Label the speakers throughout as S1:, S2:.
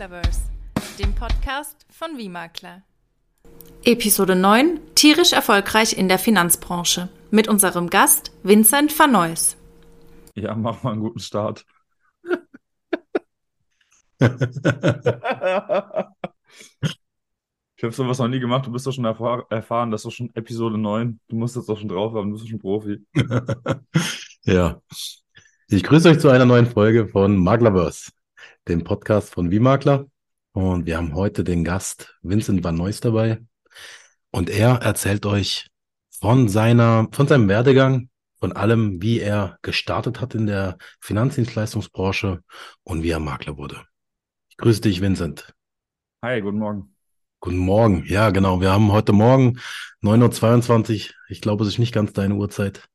S1: Maklerverse, dem Podcast von Wie Episode 9: Tierisch erfolgreich in der Finanzbranche mit unserem Gast Vincent van Neuss.
S2: Ja, mach mal einen guten Start. ich habe sowas noch nie gemacht. Du bist doch schon erfahr erfahren, das ist doch schon Episode 9. Du musst jetzt doch schon drauf haben, du bist doch schon Profi.
S3: ja. Ich grüße euch zu einer neuen Folge von Maklerverse dem Podcast von Wie Und wir haben heute den Gast Vincent Van Neuss dabei. Und er erzählt euch von seiner, von seinem Werdegang, von allem, wie er gestartet hat in der Finanzdienstleistungsbranche und wie er Makler wurde. Ich grüße dich, Vincent.
S2: Hi, guten Morgen.
S3: Guten Morgen. Ja, genau. Wir haben heute Morgen 9.22 Uhr. Ich glaube, es ist nicht ganz deine Uhrzeit.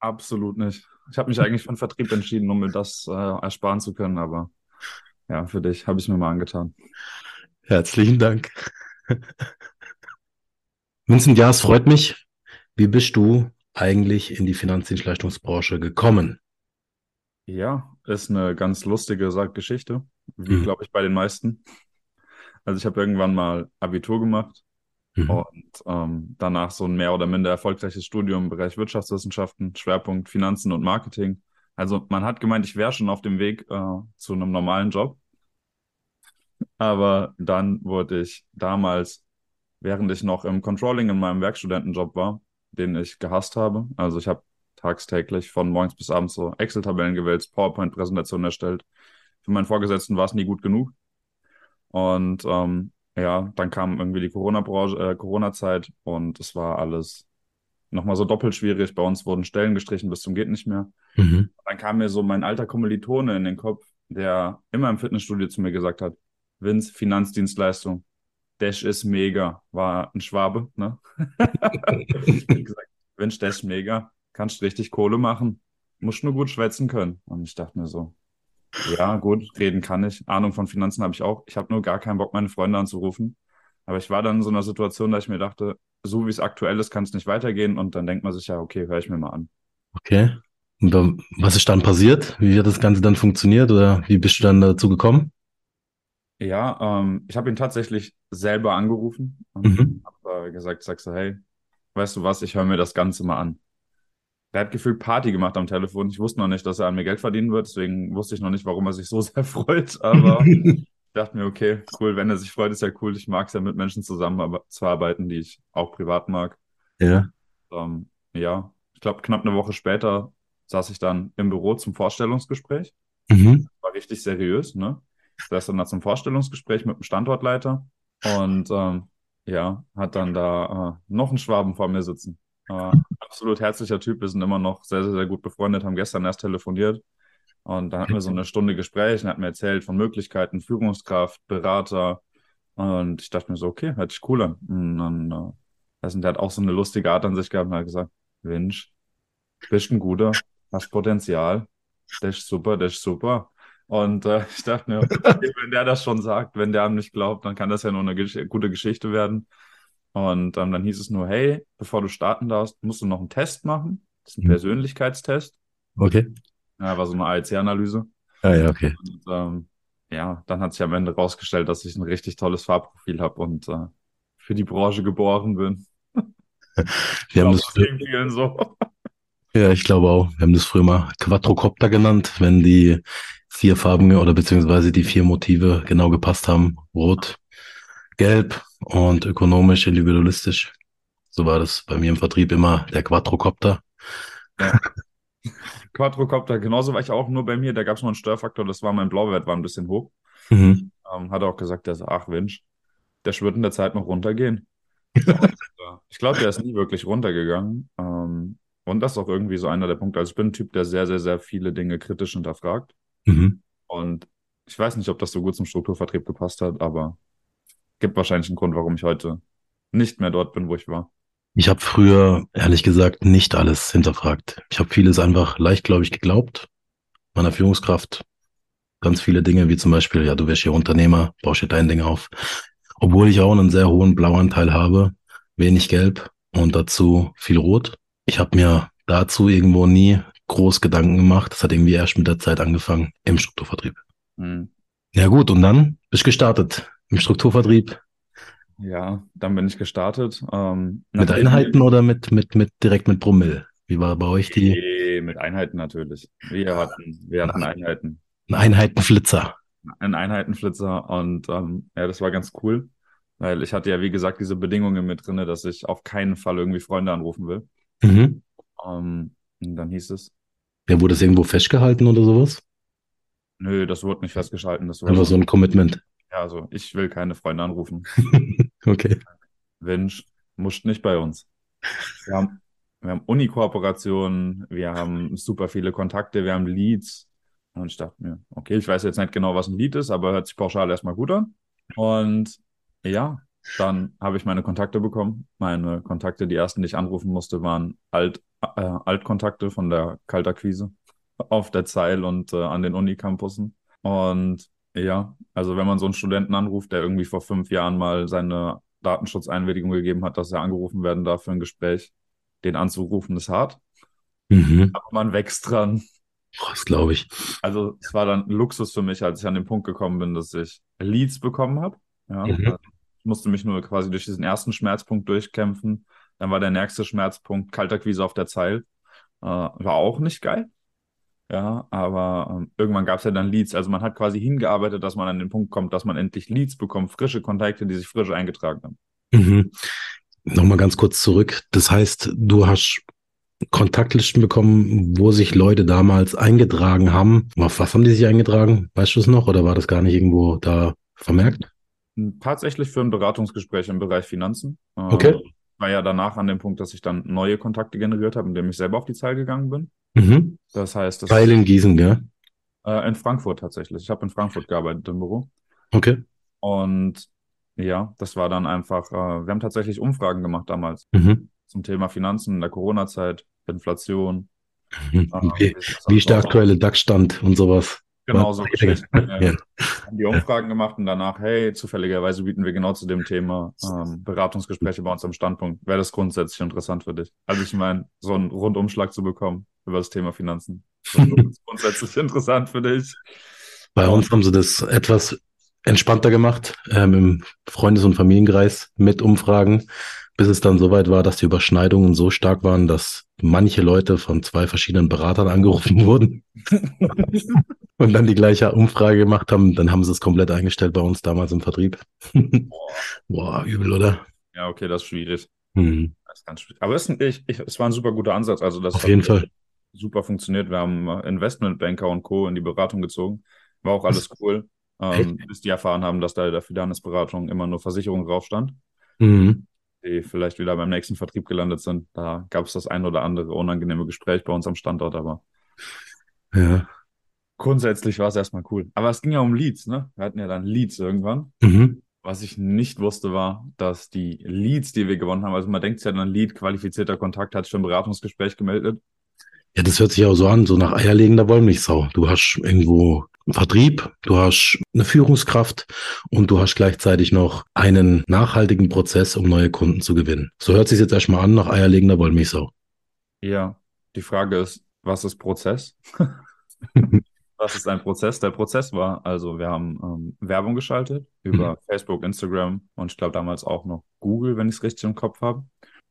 S2: Absolut nicht. Ich habe mich eigentlich für den Vertrieb entschieden, um mir das äh, ersparen zu können, aber ja, für dich habe ich mir mal angetan.
S3: Herzlichen Dank. Vincent, ja, es freut mich. Wie bist du eigentlich in die Finanzdienstleistungsbranche gekommen?
S2: Ja, ist eine ganz lustige Geschichte, wie mhm. glaube ich bei den meisten. Also ich habe irgendwann mal Abitur gemacht mhm. und ähm, danach so ein mehr oder minder erfolgreiches Studium im Bereich Wirtschaftswissenschaften, Schwerpunkt Finanzen und Marketing. Also man hat gemeint, ich wäre schon auf dem Weg äh, zu einem normalen Job. Aber dann wurde ich damals, während ich noch im Controlling in meinem Werkstudentenjob war, den ich gehasst habe, also ich habe tagtäglich von morgens bis abends so Excel-Tabellen gewälzt, PowerPoint-Präsentationen erstellt. Für meinen Vorgesetzten war es nie gut genug. Und ähm, ja, dann kam irgendwie die Corona-Branche, äh, Corona-Zeit und es war alles nochmal so doppelt schwierig. Bei uns wurden Stellen gestrichen bis zum geht nicht mehr. Mhm. Dann kam mir so mein alter Kommilitone in den Kopf, der immer im Fitnessstudio zu mir gesagt hat, Vince, Finanzdienstleistung. Dash ist mega. War ein Schwabe, ne? gesagt, Vince, Dash mega. Kannst richtig Kohle machen. Musst nur gut schwätzen können. Und ich dachte mir so, ja, gut, reden kann ich. Ahnung von Finanzen habe ich auch. Ich habe nur gar keinen Bock, meine Freunde anzurufen. Aber ich war dann in so einer Situation, da ich mir dachte, so wie es aktuell ist, kann es nicht weitergehen. Und dann denkt man sich ja, okay, höre ich mir mal an.
S3: Okay. Und was ist dann passiert? Wie hat das Ganze dann funktioniert oder wie bist du dann dazu gekommen?
S2: Ja, ähm, ich habe ihn tatsächlich selber angerufen und mhm. habe äh, gesagt, sagst du, hey, weißt du was, ich höre mir das Ganze mal an. Der hat gefühlt Party gemacht am Telefon. Ich wusste noch nicht, dass er an mir Geld verdienen wird, deswegen wusste ich noch nicht, warum er sich so sehr freut. Aber dachte mir, okay, cool, wenn er sich freut, ist ja cool. Ich mag es ja mit Menschen zusammenzuarbeiten, die ich auch privat mag.
S3: Ja.
S2: Ähm, ja, ich glaube, knapp eine Woche später saß ich dann im Büro zum Vorstellungsgespräch. Mhm. War richtig seriös, ne? Der ist dann da zum Vorstellungsgespräch mit dem Standortleiter und ähm, ja, hat dann da äh, noch einen Schwaben vor mir sitzen. Äh, absolut herzlicher Typ, wir sind immer noch sehr, sehr, sehr gut befreundet, haben gestern erst telefoniert und dann hatten wir so eine Stunde Gespräch und hat mir erzählt von Möglichkeiten, Führungskraft, Berater und ich dachte mir so, okay, hört sich cool an. Und dann, also der hat auch so eine lustige Art an sich gehabt und hat gesagt, Mensch, bist ein guter, hast Potenzial, das ist super, das ist super. Und äh, ich dachte mir, wenn der das schon sagt, wenn der einem nicht glaubt, dann kann das ja nur eine gesch gute Geschichte werden. Und ähm, dann hieß es nur, hey, bevor du starten darfst, musst du noch einen Test machen. Das ist ein mhm. Persönlichkeitstest.
S3: Okay.
S2: Ja, war so eine ALC-Analyse.
S3: Ah, ja, okay.
S2: Und, ähm, ja, dann hat sich am Ende rausgestellt, dass ich ein richtig tolles Farbprofil habe und äh, für die Branche geboren bin.
S3: Wir haben das so. Ja, ich glaube auch. Wir haben das früher mal Quadrocopter genannt, wenn die vier Farben oder beziehungsweise die vier Motive genau gepasst haben. Rot, Gelb und ökonomisch, individualistisch. So war das bei mir im Vertrieb immer der Quadrocopter.
S2: Ja. Quadrocopter, genauso war ich auch, nur bei mir, da gab es noch einen Störfaktor, das war mein Blauwert, war ein bisschen hoch. Mhm. Ähm, hat er auch gesagt, der so, ach Mensch, der wird in der Zeit noch runtergehen. äh, ich glaube, der ist nie wirklich runtergegangen. Ähm, und das ist auch irgendwie so einer der Punkte. Also ich bin ein Typ, der sehr, sehr, sehr viele Dinge kritisch hinterfragt. Mhm. Und ich weiß nicht, ob das so gut zum Strukturvertrieb gepasst hat, aber gibt wahrscheinlich einen Grund, warum ich heute nicht mehr dort bin, wo ich war.
S3: Ich habe früher, ehrlich gesagt, nicht alles hinterfragt. Ich habe vieles einfach leichtgläubig geglaubt. Meiner Führungskraft ganz viele Dinge, wie zum Beispiel, ja, du wärst hier Unternehmer, baust hier dein Ding auf. Obwohl ich auch einen sehr hohen Blauanteil habe, wenig Gelb und dazu viel Rot. Ich habe mir dazu irgendwo nie groß Gedanken gemacht. Das hat irgendwie erst mit der Zeit angefangen im Strukturvertrieb.
S2: Mhm.
S3: Ja gut, und dann bist du gestartet im Strukturvertrieb.
S2: Ja, dann bin ich gestartet. Ähm,
S3: mit Einheiten oder mit, mit, mit direkt mit Brummel? Wie war bei euch die
S2: Nee, mit Einheiten natürlich. Wir hatten, wir hatten Einheiten.
S3: ein Einheitenflitzer?
S2: Einen Einheitenflitzer und ähm, ja, das war ganz cool, weil ich hatte ja, wie gesagt, diese Bedingungen mit drinne, dass ich auf keinen Fall irgendwie Freunde anrufen will.
S3: Mhm.
S2: Ähm, und dann hieß es,
S3: Ja, wurde das irgendwo festgehalten oder sowas?
S2: nö, das wurde nicht festgeschalten. Das war
S3: Einfach so ein Commitment.
S2: ja, also ich will keine Freunde anrufen.
S3: Okay.
S2: Wünsch, musst nicht bei uns. Wir haben, wir haben Uni-Kooperationen, wir haben super viele Kontakte, wir haben Leads. Und ich dachte mir, okay, ich weiß jetzt nicht genau, was ein Lead ist, aber hört sich pauschal erstmal gut an. Und ja, dann habe ich meine Kontakte bekommen. Meine Kontakte, die ersten, die ich anrufen musste, waren Alt, äh, Altkontakte von der Kaltakquise auf der Zeil und äh, an den Unicampussen. Und ja, also wenn man so einen Studenten anruft, der irgendwie vor fünf Jahren mal seine Datenschutzeinwilligung gegeben hat, dass er angerufen werden darf für ein Gespräch, den anzurufen ist hart,
S3: Mhm.
S2: aber man wächst dran.
S3: Das glaube ich.
S2: Also es war dann Luxus für mich, als ich an den Punkt gekommen bin, dass ich Leads bekommen habe. Ja,
S3: Mhm.
S2: also ich musste mich nur quasi durch diesen ersten Schmerzpunkt durchkämpfen. Dann war der nächste Schmerzpunkt Kaltakquise auf der Zeil. Äh, war auch nicht geil. Ja, aber ähm, irgendwann gab es ja dann Leads. Also man hat quasi hingearbeitet, dass man an den Punkt kommt, dass man endlich Leads bekommt, frische Kontakte, die sich frisch eingetragen haben.
S3: Mhm. Nochmal ganz kurz zurück. Das heißt, du hast Kontaktlisten bekommen, wo sich Leute damals eingetragen haben. Auf was haben die sich eingetragen? Weißt du es noch? Oder war das gar nicht irgendwo da vermerkt?
S2: Tatsächlich für ein Beratungsgespräch im Bereich Finanzen. Ähm,
S3: Okay.
S2: War ja danach an dem Punkt, dass ich dann neue Kontakte generiert habe, indem ich selber auf die Zahl gegangen bin.
S3: Mhm.
S2: Das heißt, das
S3: Teil in Gießen, gell?
S2: äh, in Frankfurt tatsächlich. Ich habe in Frankfurt gearbeitet im Büro.
S3: Okay.
S2: Und ja, das war dann einfach, äh, wir haben tatsächlich Umfragen gemacht damals
S3: Mhm.
S2: zum Thema Finanzen in der Corona-Zeit, Inflation.
S3: Mhm.
S2: äh,
S3: Wie,
S2: wie
S3: ist der aktuelle DAX-Stand und sowas?
S2: Genau so
S3: Ja.
S2: Haben die Umfragen gemacht und danach, hey, zufälligerweise bieten wir genau zu dem Thema ähm, Beratungsgespräche bei uns am Standpunkt. Wäre das grundsätzlich interessant für dich? Also ich meine, so einen Rundumschlag zu bekommen über das Thema Finanzen. Das ist grundsätzlich interessant für dich.
S3: Bei uns haben sie das etwas entspannter gemacht, ähm, im Freundes- und Familienkreis mit Umfragen, bis es dann soweit war, dass die Überschneidungen so stark waren, dass manche Leute von zwei verschiedenen Beratern angerufen wurden und dann die gleiche Umfrage gemacht haben. Dann haben sie es komplett eingestellt bei uns damals im Vertrieb. Boah, übel, oder?
S2: Ja, okay, das ist schwierig.
S3: Hm,
S2: Das ist ganz schwierig. Aber es, ich, ich, es war ein super guter Ansatz. Also das
S3: auf
S2: hat
S3: jeden Fall.
S2: super funktioniert. Wir haben äh, Investmentbanker und Co. in die Beratung gezogen. War auch alles cool. Ähm, bis die erfahren haben, dass da der Fidanis-Beratung immer nur Versicherung drauf stand,
S3: Mhm.
S2: Die vielleicht wieder beim nächsten Vertrieb gelandet sind. Da gab es das ein oder andere unangenehme Gespräch bei uns am Standort, aber
S3: Ja.
S2: grundsätzlich war es erstmal cool. Aber es ging ja um Leads, ne? Wir hatten ja dann Leads irgendwann.
S3: Mhm.
S2: Was ich nicht wusste, war, dass die Leads, die wir gewonnen haben, also man denkt ja dann Lead, qualifizierter Kontakt, hat sich für ein Beratungsgespräch gemeldet.
S3: Ja, das hört sich auch so an, so nach eierlegender Wollmilchsau. Du hast irgendwo Vertrieb, du hast eine Führungskraft und du hast gleichzeitig noch einen nachhaltigen Prozess, um neue Kunden zu gewinnen. So hört sich jetzt erstmal an nach eierlegender Wollmilchsau.
S2: Ja, die Frage ist, was ist Prozess? Was ist ein Prozess? Der Prozess war, also wir haben ähm, Werbung geschaltet über Facebook, Instagram und ich glaube damals auch noch Google, wenn ich es richtig im Kopf habe.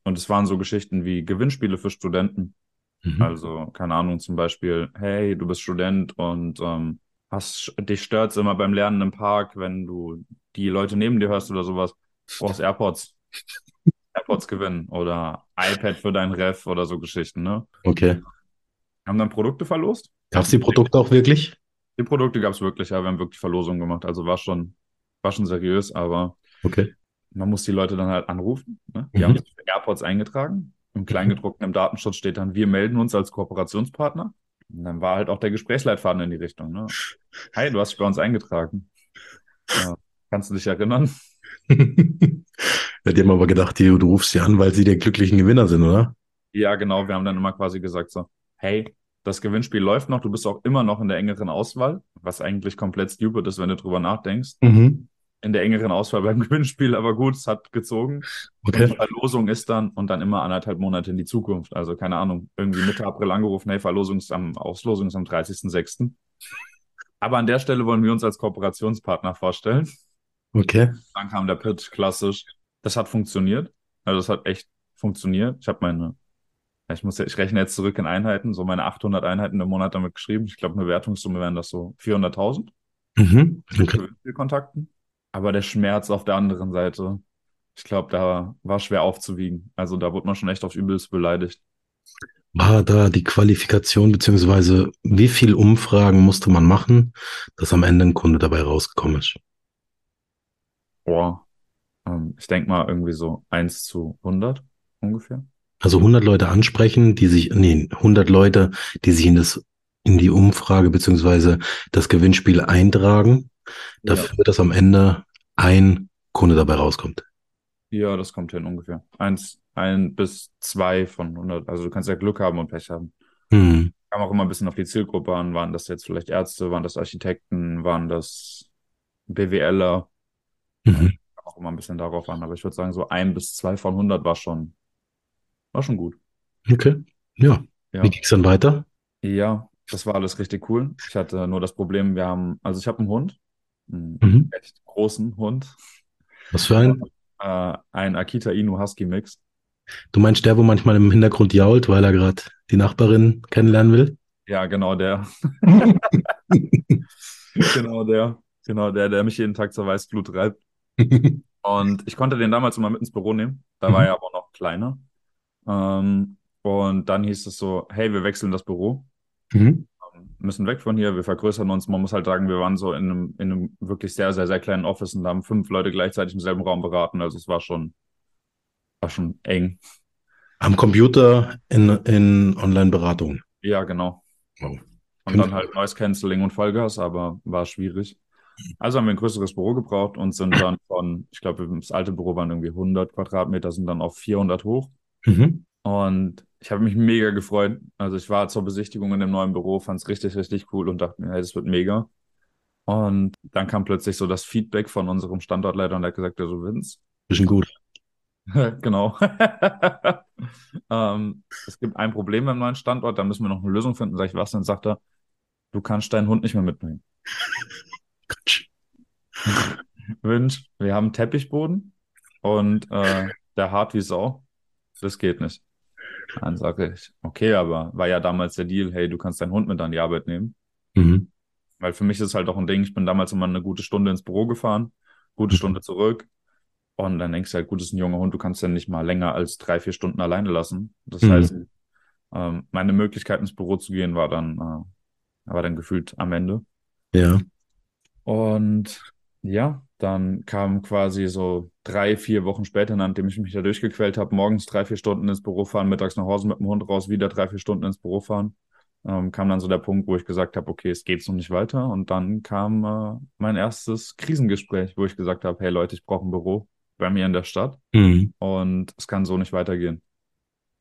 S2: Und es waren so Geschichten wie Gewinnspiele für Studenten.
S3: Mhm.
S2: Also, keine Ahnung, zum Beispiel, hey, du bist Student und ähm, hast, dich stört's immer beim Lernen im Park, wenn du die Leute neben dir hörst oder sowas, brauchst AirPods. AirPods gewinnen oder iPad für dein Ref oder so Geschichten, ne?
S3: Okay.
S2: Haben dann Produkte verlost.
S3: Gab es die Produkte auch wirklich?
S2: Die Produkte gab's wirklich, ja, wir haben wirklich Verlosungen gemacht. Also war schon, war schon seriös, aber
S3: Okay.
S2: man muss die Leute dann halt anrufen. Ne? Die
S3: Mhm.
S2: haben sich für AirPods eingetragen. Im Kleingedruckten im Datenschutz steht dann, wir melden uns als Kooperationspartner. Und dann war halt auch der Gesprächsleitfaden in die Richtung. Ne? Hi, du hast dich bei uns eingetragen. Ja, kannst du dich erinnern?
S3: ja, die haben aber gedacht, die, du rufst sie an, weil sie der glücklichen Gewinner sind, oder?
S2: Ja, genau. Wir haben dann immer quasi gesagt so, hey, das Gewinnspiel läuft noch, du bist auch immer noch in der engeren Auswahl, was eigentlich komplett stupid ist, wenn du drüber nachdenkst.
S3: Mhm.
S2: In der engeren Auswahl beim Gewinnspiel, aber gut, es hat gezogen. Und die. Verlosung ist dann und dann immer anderthalb Monate in die Zukunft. Also keine Ahnung, irgendwie Mitte April angerufen, hey, Verlosung ist am, Auslosung ist am 30.06. Aber an der Stelle wollen wir uns als Kooperationspartner vorstellen.
S3: Okay.
S2: Dann kam der Pitch klassisch. Das hat funktioniert. Also das hat echt funktioniert. Ich habe meine, ich muss ja, ich rechne jetzt zurück in Einheiten, so meine 800 Einheiten im Monat damit geschrieben. Ich glaube, eine Wertungssumme wären das so 400.000
S3: Mhm. Okay.
S2: Gewinnspielkontakten. Aber der Schmerz auf der anderen Seite, ich glaube, da war schwer aufzuwiegen. Also da wurde man schon echt aufs Übelste beleidigt.
S3: War da die Qualifikation, beziehungsweise wie viel Umfragen musste man machen, dass am Ende ein Kunde dabei rausgekommen ist?
S2: Boah, ähm, ich denke mal irgendwie so 1 zu 100 ungefähr.
S3: Also 100 Leute ansprechen, die sich, nee, 100 Leute, die sich in das, in die Umfrage beziehungsweise das Gewinnspiel eintragen,
S2: Ja.
S3: dafür, dass am Ende ein Kunde dabei rauskommt.
S2: Ja, das kommt hin ungefähr. Eins, ein bis zwei von 100. Also du kannst ja Glück haben und Pech haben.
S3: Hm.
S2: Kam auch immer ein bisschen auf die Zielgruppe an. Waren das jetzt vielleicht Ärzte? Waren das Architekten? Waren das BWLer?
S3: Mhm.
S2: Kam auch immer ein bisschen darauf an. Aber ich würde sagen, so ein bis zwei von 100 war schon, war schon gut.
S3: Okay. Ja.
S2: Ja.
S3: Wie ging's dann weiter?
S2: Ja, das war alles richtig cool. Ich hatte nur das Problem, wir haben, also ich habe einen Hund, einen
S3: Mhm.
S2: echt großen Hund,
S3: Was für ein?
S2: äh, ein Akita Inu Husky Mix.
S3: Du meinst der, wo manchmal im Hintergrund jault, weil er gerade die Nachbarin kennenlernen will?
S2: Ja, genau der. Genau der. Genau der, der mich jeden Tag zur Weißglut treibt. Und ich konnte den damals immer mit ins Büro nehmen. Da war
S3: Mhm.
S2: er aber noch kleiner. Ähm, und dann hieß es so, hey, wir wechseln das Büro,
S3: Mhm.
S2: Müssen weg von hier, wir vergrößern uns. Man muss halt sagen, wir waren so in einem, in einem wirklich sehr, sehr, sehr kleinen Office und haben fünf Leute gleichzeitig im selben Raum beraten. Also es war schon, war schon eng.
S3: Am Computer in, in Online-Beratung.
S2: Ja, genau.
S3: Wow.
S2: Und dann halt Noise Cancelling und Vollgas, aber war schwierig. Also haben wir ein größeres Büro gebraucht und sind dann von, ich glaube, das alte Büro waren irgendwie 100 Quadratmeter, sind dann auf 400 hoch.
S3: Mhm.
S2: Und ich habe mich mega gefreut. Also ich war zur Besichtigung in dem neuen Büro, fand es richtig, richtig cool und dachte mir, hey, das wird mega. Und dann kam plötzlich so das Feedback von unserem Standortleiter und der hat gesagt, ja, so Vince,
S3: Bisschen gut.
S2: genau. ähm, es gibt ein Problem beim neuen Standort, da müssen wir noch eine Lösung finden. Sag ich, was denn? Sagt er, du kannst deinen Hund nicht mehr.
S3: Quatsch.
S2: Wünsch, wir haben Teppichboden und äh, der hart wie Sau. Das geht nicht. Dann sage ich, okay, aber war ja damals der Deal, hey, du kannst deinen Hund mit an die Arbeit nehmen.
S3: Mhm.
S2: Weil für mich ist es halt auch ein Ding, ich bin damals immer eine gute Stunde ins Büro gefahren, gute
S3: Mhm.
S2: Stunde zurück. Und dann denkst du halt, gut, das ist ein junger Hund, du kannst den nicht mal länger als drei, vier Stunden alleine lassen. Das
S3: Mhm.
S2: heißt, ähm, meine Möglichkeit ins Büro zu gehen war dann, äh, war dann gefühlt am Ende.
S3: Ja.
S2: Und ja, dann kam quasi so drei, vier Wochen später, nachdem ich mich da durchgequält habe, morgens drei, vier Stunden ins Büro fahren, mittags nach Hause mit dem Hund raus, wieder drei, vier Stunden ins Büro fahren, ähm, kam dann so der Punkt, wo ich gesagt habe, okay, es geht so nicht weiter. Und dann kam äh, mein erstes Krisengespräch, wo ich gesagt habe, hey Leute, ich brauche ein Büro bei mir in der Stadt
S3: Mhm.
S2: und es kann so nicht weitergehen.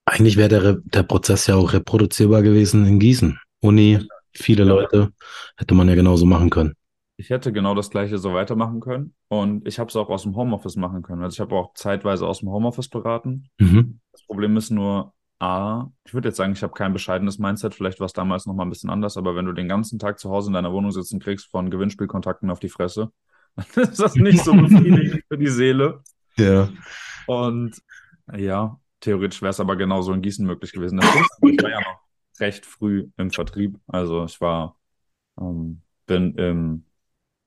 S3: Eigentlich wäre der, der Prozess ja auch reproduzierbar gewesen in Gießen. Uni, viele. Leute, hätte man ja genauso machen können.
S2: Ich hätte genau das Gleiche so weitermachen können und ich habe es auch aus dem Homeoffice machen können. Also ich habe auch zeitweise aus dem Homeoffice beraten.
S3: Mhm.
S2: Das Problem ist nur, A, ich würde jetzt sagen, ich habe kein bescheidenes Mindset, vielleicht war es damals noch mal ein bisschen anders, aber wenn du den ganzen Tag zu Hause in deiner Wohnung sitzt und kriegst von Gewinnspielkontakten auf die Fresse, dann ist das nicht so befriedigend für die Seele.
S3: Ja.
S2: Und ja, theoretisch wäre es aber genauso in Gießen möglich gewesen. Das ist, ich war ja noch recht früh im Vertrieb. Also ich war, ähm, bin im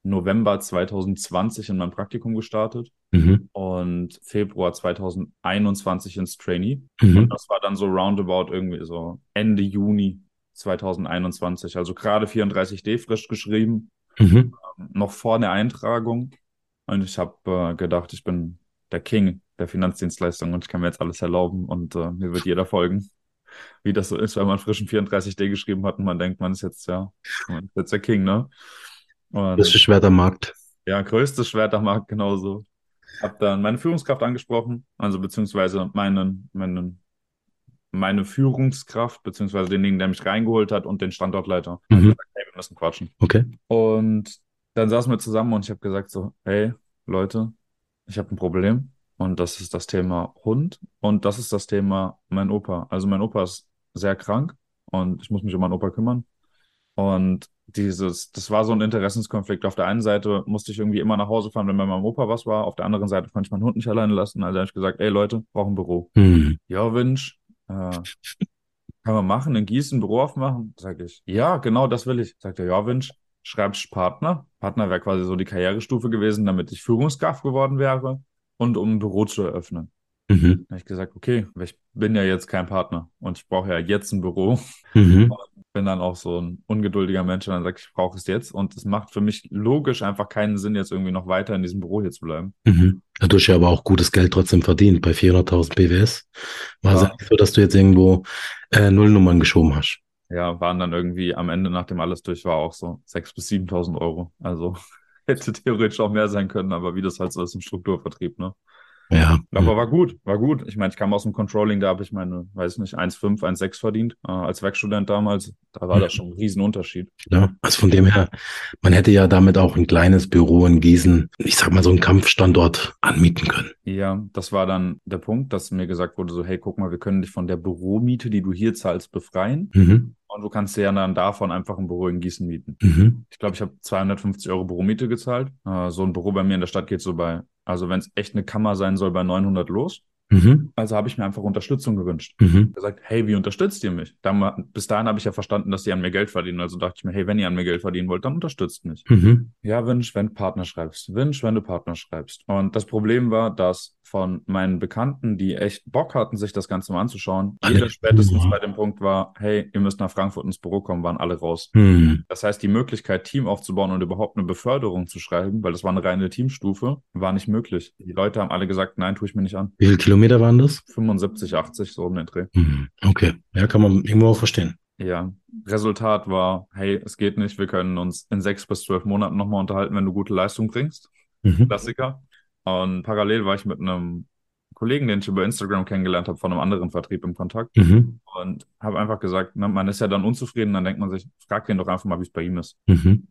S2: November 2020 in mein Praktikum gestartet
S3: Mhm.
S2: und Februar 2021 ins Trainee.
S3: Mhm.
S2: Und das war dann so roundabout irgendwie so Ende Juni 2021. Also gerade 34D frisch geschrieben,
S3: Mhm.
S2: noch vor der Eintragung. Und ich habe äh, gedacht, ich bin der King der Finanzdienstleistung und ich kann mir jetzt alles erlauben und äh, mir wird jeder folgen. Wie das so ist, wenn man frischen 34D geschrieben hat und man denkt, man ist jetzt ja, man ist jetzt der King, ne? Und
S3: Das ist schwer am Markt.
S2: ja, größtes Schwert am Markt, genauso. Hab dann meine Führungskraft angesprochen, also beziehungsweise meinen, meinen, meine Führungskraft, beziehungsweise denjenigen, der mich reingeholt hat und den Standortleiter.
S3: Mhm.
S2: gesagt, hey, wir müssen quatschen.
S3: Okay.
S2: Und dann saßen wir zusammen und ich habe gesagt so, hey, Leute, ich habe ein Problem und das ist das Thema Hund und das ist das Thema mein Opa. Also mein Opa ist sehr krank und ich muss mich um meinen Opa kümmern. Und dieses, das war so ein Interessenskonflikt. Auf der einen Seite musste ich irgendwie immer nach Hause fahren, wenn bei meinem Opa was war. Auf der anderen Seite konnte ich meinen Hund nicht alleine lassen. Also habe ich gesagt, ey Leute, brauchen ein Büro.
S3: Hm.
S2: Ja, Wünsch, äh, kann man machen, in Gießen ein Büro aufmachen? Sag ich, ja, genau, das will ich. Sagt er, ja, Wünsch, schreibst Partner. Partner wäre quasi so die Karrierestufe gewesen, damit ich Führungskraft geworden wäre und um ein Büro zu eröffnen.
S3: Mhm.
S2: Da habe ich gesagt, okay, ich bin ja jetzt kein Partner und ich brauche ja jetzt ein Büro.
S3: Mhm.
S2: Bin dann auch so ein ungeduldiger Mensch und dann sage ich, ich brauche es jetzt. Und es macht für mich logisch einfach keinen Sinn, jetzt irgendwie noch weiter in diesem Büro hier zu bleiben.
S3: Mhm. Dadurch ja aber auch gutes Geld trotzdem verdient. Bei 400.000 BWS war es
S2: Ja.
S3: ja so, dass du jetzt irgendwo äh, Nullnummern geschoben hast.
S2: Ja, waren dann irgendwie am Ende, nachdem alles durch war, auch so 6.000 bis 7.000 Euro. Also hätte theoretisch auch mehr sein können, aber wie das halt so ist im Strukturvertrieb, ne?
S3: Ja.
S2: Aber war gut, war gut. Ich meine, ich kam aus dem Controlling, da habe ich meine, weiß nicht, 1,5, 1,6 verdient, äh, als Werkstudent damals. Da war das schon ein Riesenunterschied.
S3: Ja, also von dem her, man hätte ja damit auch ein kleines Büro in Gießen, ich sag mal so einen Kampfstandort anmieten können.
S2: Ja, das war dann der Punkt, dass mir gesagt wurde, so, hey, guck mal, wir können dich von der Büromiete, die du hier zahlst, befreien.
S3: Mhm.
S2: Und du kannst dir ja dann davon einfach ein Büro in Gießen mieten.
S3: Mhm.
S2: Ich glaube, ich habe 250 Euro Büromiete gezahlt. Äh, so ein Büro bei mir in der Stadt geht so bei, also wenn es echt eine Kammer sein soll, bei 900 los.
S3: Mhm.
S2: Also habe ich mir einfach Unterstützung gewünscht.
S3: Mhm.
S2: gesagt, hey, wie unterstützt ihr mich? Dann, bis dahin habe ich ja verstanden, dass die an mir Geld verdienen. Also dachte ich mir, hey, wenn ihr an mir Geld verdienen wollt, dann unterstützt mich.
S3: Mhm.
S2: Ja, Wünsch, wenn du Partner schreibst. Wünsch, wenn du Partner schreibst. Und das Problem war, dass von meinen Bekannten, die echt Bock hatten, sich das Ganze mal anzuschauen,
S3: Alle-
S2: jeder spätestens
S3: Ja.
S2: bei dem Punkt war, hey, ihr müsst nach Frankfurt ins Büro kommen, waren alle raus.
S3: Mhm.
S2: Das heißt, die Möglichkeit, Team aufzubauen und überhaupt eine Beförderung zu schreiben, weil das war eine reine Teamstufe, war nicht möglich. Die Leute haben alle gesagt, nein, tue ich mir nicht an.
S3: Wie viele Kilometer waren das?
S2: 75, 80, so um den Dreh.
S3: Mhm. Okay, ja, kann man irgendwo auch verstehen.
S2: Ja, Resultat war, hey, es geht nicht, wir können uns in sechs bis zwölf Monaten nochmal unterhalten, wenn du gute Leistung bringst.
S3: Mhm.
S2: Klassiker. Und parallel war ich mit einem Kollegen, den ich über Instagram kennengelernt habe, von einem anderen Vertrieb im Kontakt
S3: Mhm.
S2: und habe einfach gesagt, na, man ist ja dann unzufrieden, dann denkt man sich, frag den doch einfach mal, wie es bei ihm ist.
S3: Mhm.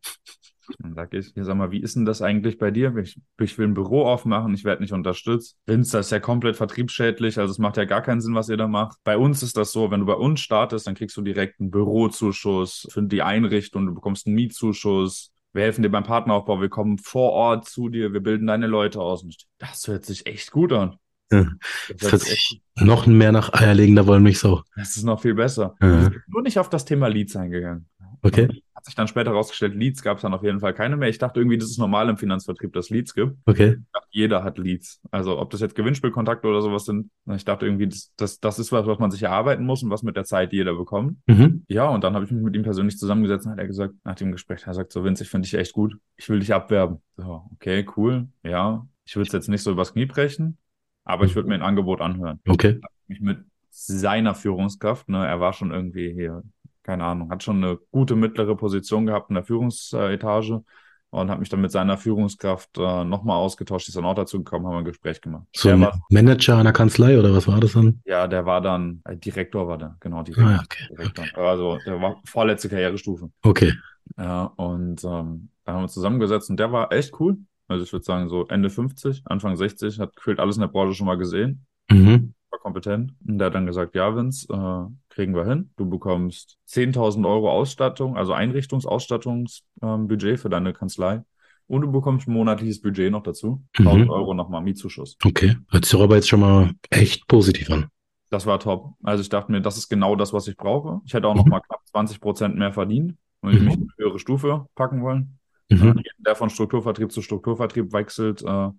S2: Dann sag ich, hier sag mal, wie ist denn das eigentlich bei dir? Ich, ich will ein Büro aufmachen, ich werde nicht unterstützt. Vince, das ist ja komplett vertriebsschädlich, also es macht ja gar keinen Sinn, was ihr da macht. Bei uns ist das so, wenn du bei uns startest, dann kriegst du direkt einen Bürozuschuss für die Einrichtung, du bekommst einen Mietzuschuss. Wir helfen dir beim Partneraufbau, wir kommen vor Ort zu dir, wir bilden deine Leute aus. Das hört sich echt gut an.
S3: Ja.
S2: Das
S3: Das
S2: hört sich echt
S3: noch mehr nach eierlegender Wollmilchsau.
S2: das ist noch viel besser.
S3: Ja.
S2: Nur nicht auf das Thema Leads eingegangen.
S3: Okay,
S2: Hat sich dann später herausgestellt, Leads gab es dann auf jeden Fall keine mehr. Ich dachte irgendwie, das ist normal im Finanzvertrieb, dass Leads gibt.
S3: okay.
S2: Ich dachte, jeder hat Leads. Also ob das jetzt Gewinnspielkontakte oder sowas sind. Ich dachte irgendwie, das, das, das ist was, was man sich erarbeiten muss und was mit der Zeit jeder bekommt.
S3: Mhm.
S2: Ja, und dann habe ich mich mit ihm persönlich zusammengesetzt und hat er gesagt, nach dem Gespräch, er sagt so, Vince, ich finde dich echt gut. Ich will dich abwerben. So, okay, cool. Ja, ich würde es jetzt nicht so übers Knie brechen, aber ich würde mir ein Angebot anhören
S3: Okay.
S2: mich mit seiner Führungskraft, ne, er war schon irgendwie hier, keine Ahnung, hat schon eine gute mittlere Position gehabt in der Führungsetage und hat mich dann mit seiner Führungskraft äh, nochmal ausgetauscht, ist dann auch dazu gekommen, haben wir ein Gespräch gemacht.
S3: So
S2: der
S3: ein
S2: war,
S3: Manager einer Kanzlei oder was war das dann?
S2: ja, der war dann, äh, Direktor war der, genau, Direktor.
S3: Ah, okay.
S2: Direktor. Also der war vorletzte Karrierestufe.
S3: Okay.
S2: Ja, und ähm, da haben wir uns zusammengesetzt und der war echt cool. Also ich würde sagen, so Ende 50, Anfang 60, hat gefühlt alles in der Branche schon mal gesehen.
S3: Mhm.
S2: Kompetent. Und der hat dann gesagt, ja, Vince, äh, kriegen wir hin. Du bekommst 10.000 Euro Ausstattung, also Einrichtungsausstattungsbudget ähm, für deine Kanzlei. Und du bekommst ein monatliches Budget noch dazu.
S3: Mhm.
S2: 1.000 Euro nochmal Mietzuschuss.
S3: Okay. Hört sich aber jetzt schon mal echt positiv an.
S2: Das war top. Also ich dachte mir, das ist genau das, was ich brauche. Ich hätte auch
S3: Mhm.
S2: noch mal knapp 20 Prozent mehr verdient und ich
S3: Mhm.
S2: mich in eine höhere Stufe packen wollen.
S3: Mhm.
S2: Äh, der von Strukturvertrieb zu Strukturvertrieb wechselt, äh,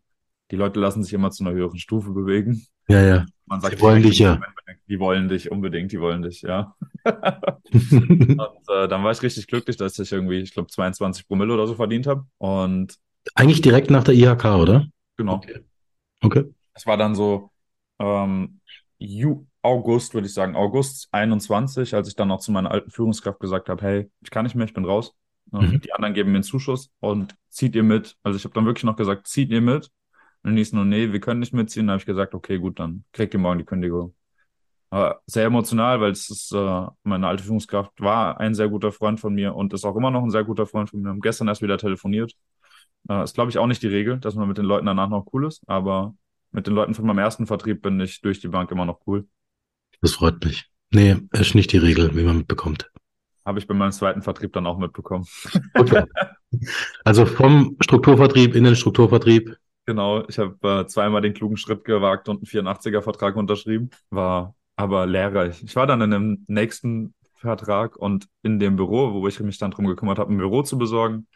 S2: die Leute lassen sich immer zu einer höheren Stufe bewegen.
S3: Ja, ja.
S2: Man sagt,
S3: Die wollen dich, ja.
S2: Die wollen dich unbedingt, die wollen dich, ja. Und äh, dann war ich richtig glücklich, dass ich irgendwie, ich glaube, 22 Promille oder so verdient habe. Und
S3: Eigentlich direkt nach der IHK, oder?
S2: genau,
S3: Okay.
S2: es war dann so ähm, Ju August, würde ich sagen, August 21, als ich dann noch zu meiner alten Führungskraft gesagt habe, hey, ich kann nicht mehr, ich bin raus.
S3: Mhm.
S2: Die anderen geben mir einen Zuschuss und zieht ihr mit. Also ich habe dann wirklich noch gesagt, zieht ihr mit. Und dann hieß nur, nee, wir können nicht mitziehen. Dann habe ich gesagt, okay, gut, dann kriegt ihr morgen die Kündigung. Aber sehr emotional, weil es ist, äh, meine alte Führungskraft war ein sehr guter Freund von mir und ist auch immer noch ein sehr guter Freund von mir. Wir haben gestern erst wieder telefoniert. Äh, ist, glaube ich, auch nicht die Regel, dass man mit den Leuten danach noch cool ist, aber mit den Leuten von meinem ersten Vertrieb bin ich durch die Bank immer noch cool.
S3: Das freut mich. Nee, ist nicht die Regel, wie man mitbekommt.
S2: Habe ich bei meinem zweiten Vertrieb dann auch mitbekommen.
S3: Okay. Also vom Strukturvertrieb in den Strukturvertrieb.
S2: Genau, ich habe äh, zweimal den klugen Schritt gewagt und einen 84er-Vertrag unterschrieben. War aber lehrreich. Ich war dann in dem nächsten Vertrag und in dem Büro, wo ich mich dann drum gekümmert habe, ein Büro zu besorgen.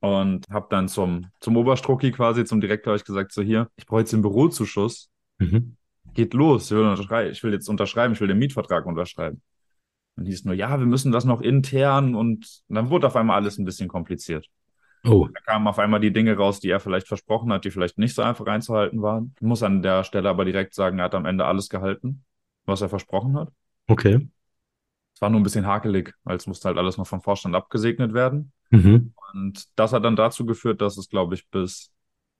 S2: Und habe dann zum, zum Oberstrucki quasi, zum Direktor, ich gesagt, so hier, ich brauche jetzt den Bürozuschuss. Mhm. Geht los, ich will, ich will jetzt unterschreiben, ich will den Mietvertrag unterschreiben. Und hieß nur, ja, wir müssen das noch intern und dann wurde auf einmal alles ein bisschen kompliziert. Oh. Da kamen auf einmal die Dinge raus, die er vielleicht versprochen hat, die vielleicht nicht so einfach einzuhalten waren. Ich muss an der Stelle aber direkt sagen, er hat am Ende alles gehalten, was er versprochen hat.
S3: Okay.
S2: Es war nur ein bisschen hakelig, weil es musste halt alles noch vom Vorstand abgesegnet werden. Mhm. Und das hat dann dazu geführt, dass es, glaube ich, bis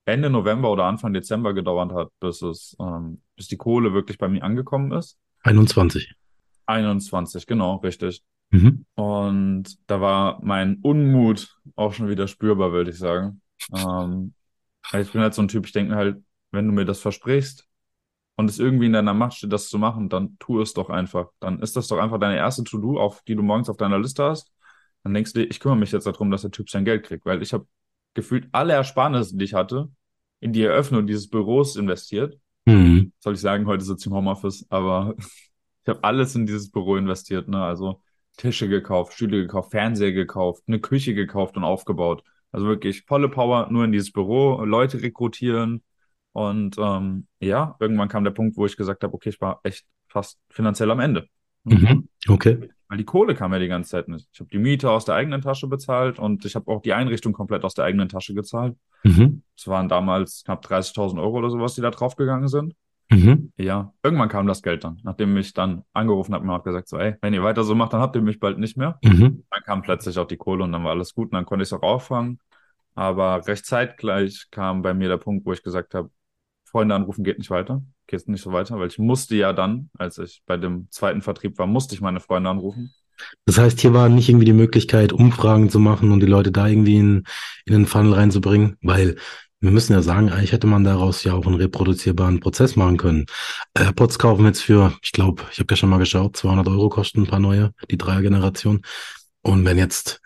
S2: Ende November oder Anfang Dezember gedauert hat, bis es, ähm, bis die Kohle wirklich bei mir angekommen ist.
S3: 21.
S2: 21, genau, richtig. Mhm. Und da war mein Unmut auch schon wieder spürbar, würde ich sagen. Ähm, ich bin halt so ein Typ, ich denke halt, wenn du mir das versprichst und es irgendwie in deiner Macht steht, das zu machen, dann tu es doch einfach. Dann ist das doch einfach deine erste To-Do, auf die du morgens auf deiner Liste hast. Dann denkst du dir, ich kümmere mich jetzt darum, dass der Typ sein Geld kriegt, weil ich habe gefühlt alle Ersparnisse, die ich hatte, in die Eröffnung dieses Büros investiert. Mhm. Soll ich sagen, heute sitze ich im Homeoffice, aber ich habe alles in dieses Büro investiert, ne? Also Tische gekauft, Stühle gekauft, Fernseher gekauft, eine Küche gekauft und aufgebaut. Also wirklich volle Power nur in dieses Büro, Leute rekrutieren. Und ähm, ja, irgendwann kam der Punkt, wo ich gesagt habe, okay, ich war echt fast finanziell am Ende.
S3: Mhm. Okay.
S2: Weil die Kohle kam ja die ganze Zeit nicht. Ich habe die Miete aus der eigenen Tasche bezahlt und ich habe auch die Einrichtung komplett aus der eigenen Tasche gezahlt. Mhm. Es waren damals knapp 30.000 Euro oder sowas, die da draufgegangen sind. Mhm. Ja, irgendwann kam das Geld dann, nachdem mich dann angerufen hat, mir hat gesagt, so, ey, wenn ihr weiter so macht, dann habt ihr mich bald nicht mehr. Mhm. Dann kam plötzlich auch die Kohle und dann war alles gut und dann konnte ich es auch auffangen. Aber recht zeitgleich kam bei mir der Punkt, wo ich gesagt habe, Freunde anrufen geht nicht weiter, geht nicht so weiter, weil ich musste ja dann, als ich bei dem zweiten Vertrieb war, musste ich meine Freunde anrufen.
S3: Das heißt, hier war nicht irgendwie die Möglichkeit, Umfragen zu machen und die Leute da irgendwie in, in den Funnel reinzubringen, weil wir müssen ja sagen, eigentlich hätte man daraus ja auch einen reproduzierbaren Prozess machen können. AirPods kaufen jetzt für, ich glaube, ich habe ja schon mal geschaut, 200 Euro kosten ein paar neue, die Dreier-Generation. Und wenn jetzt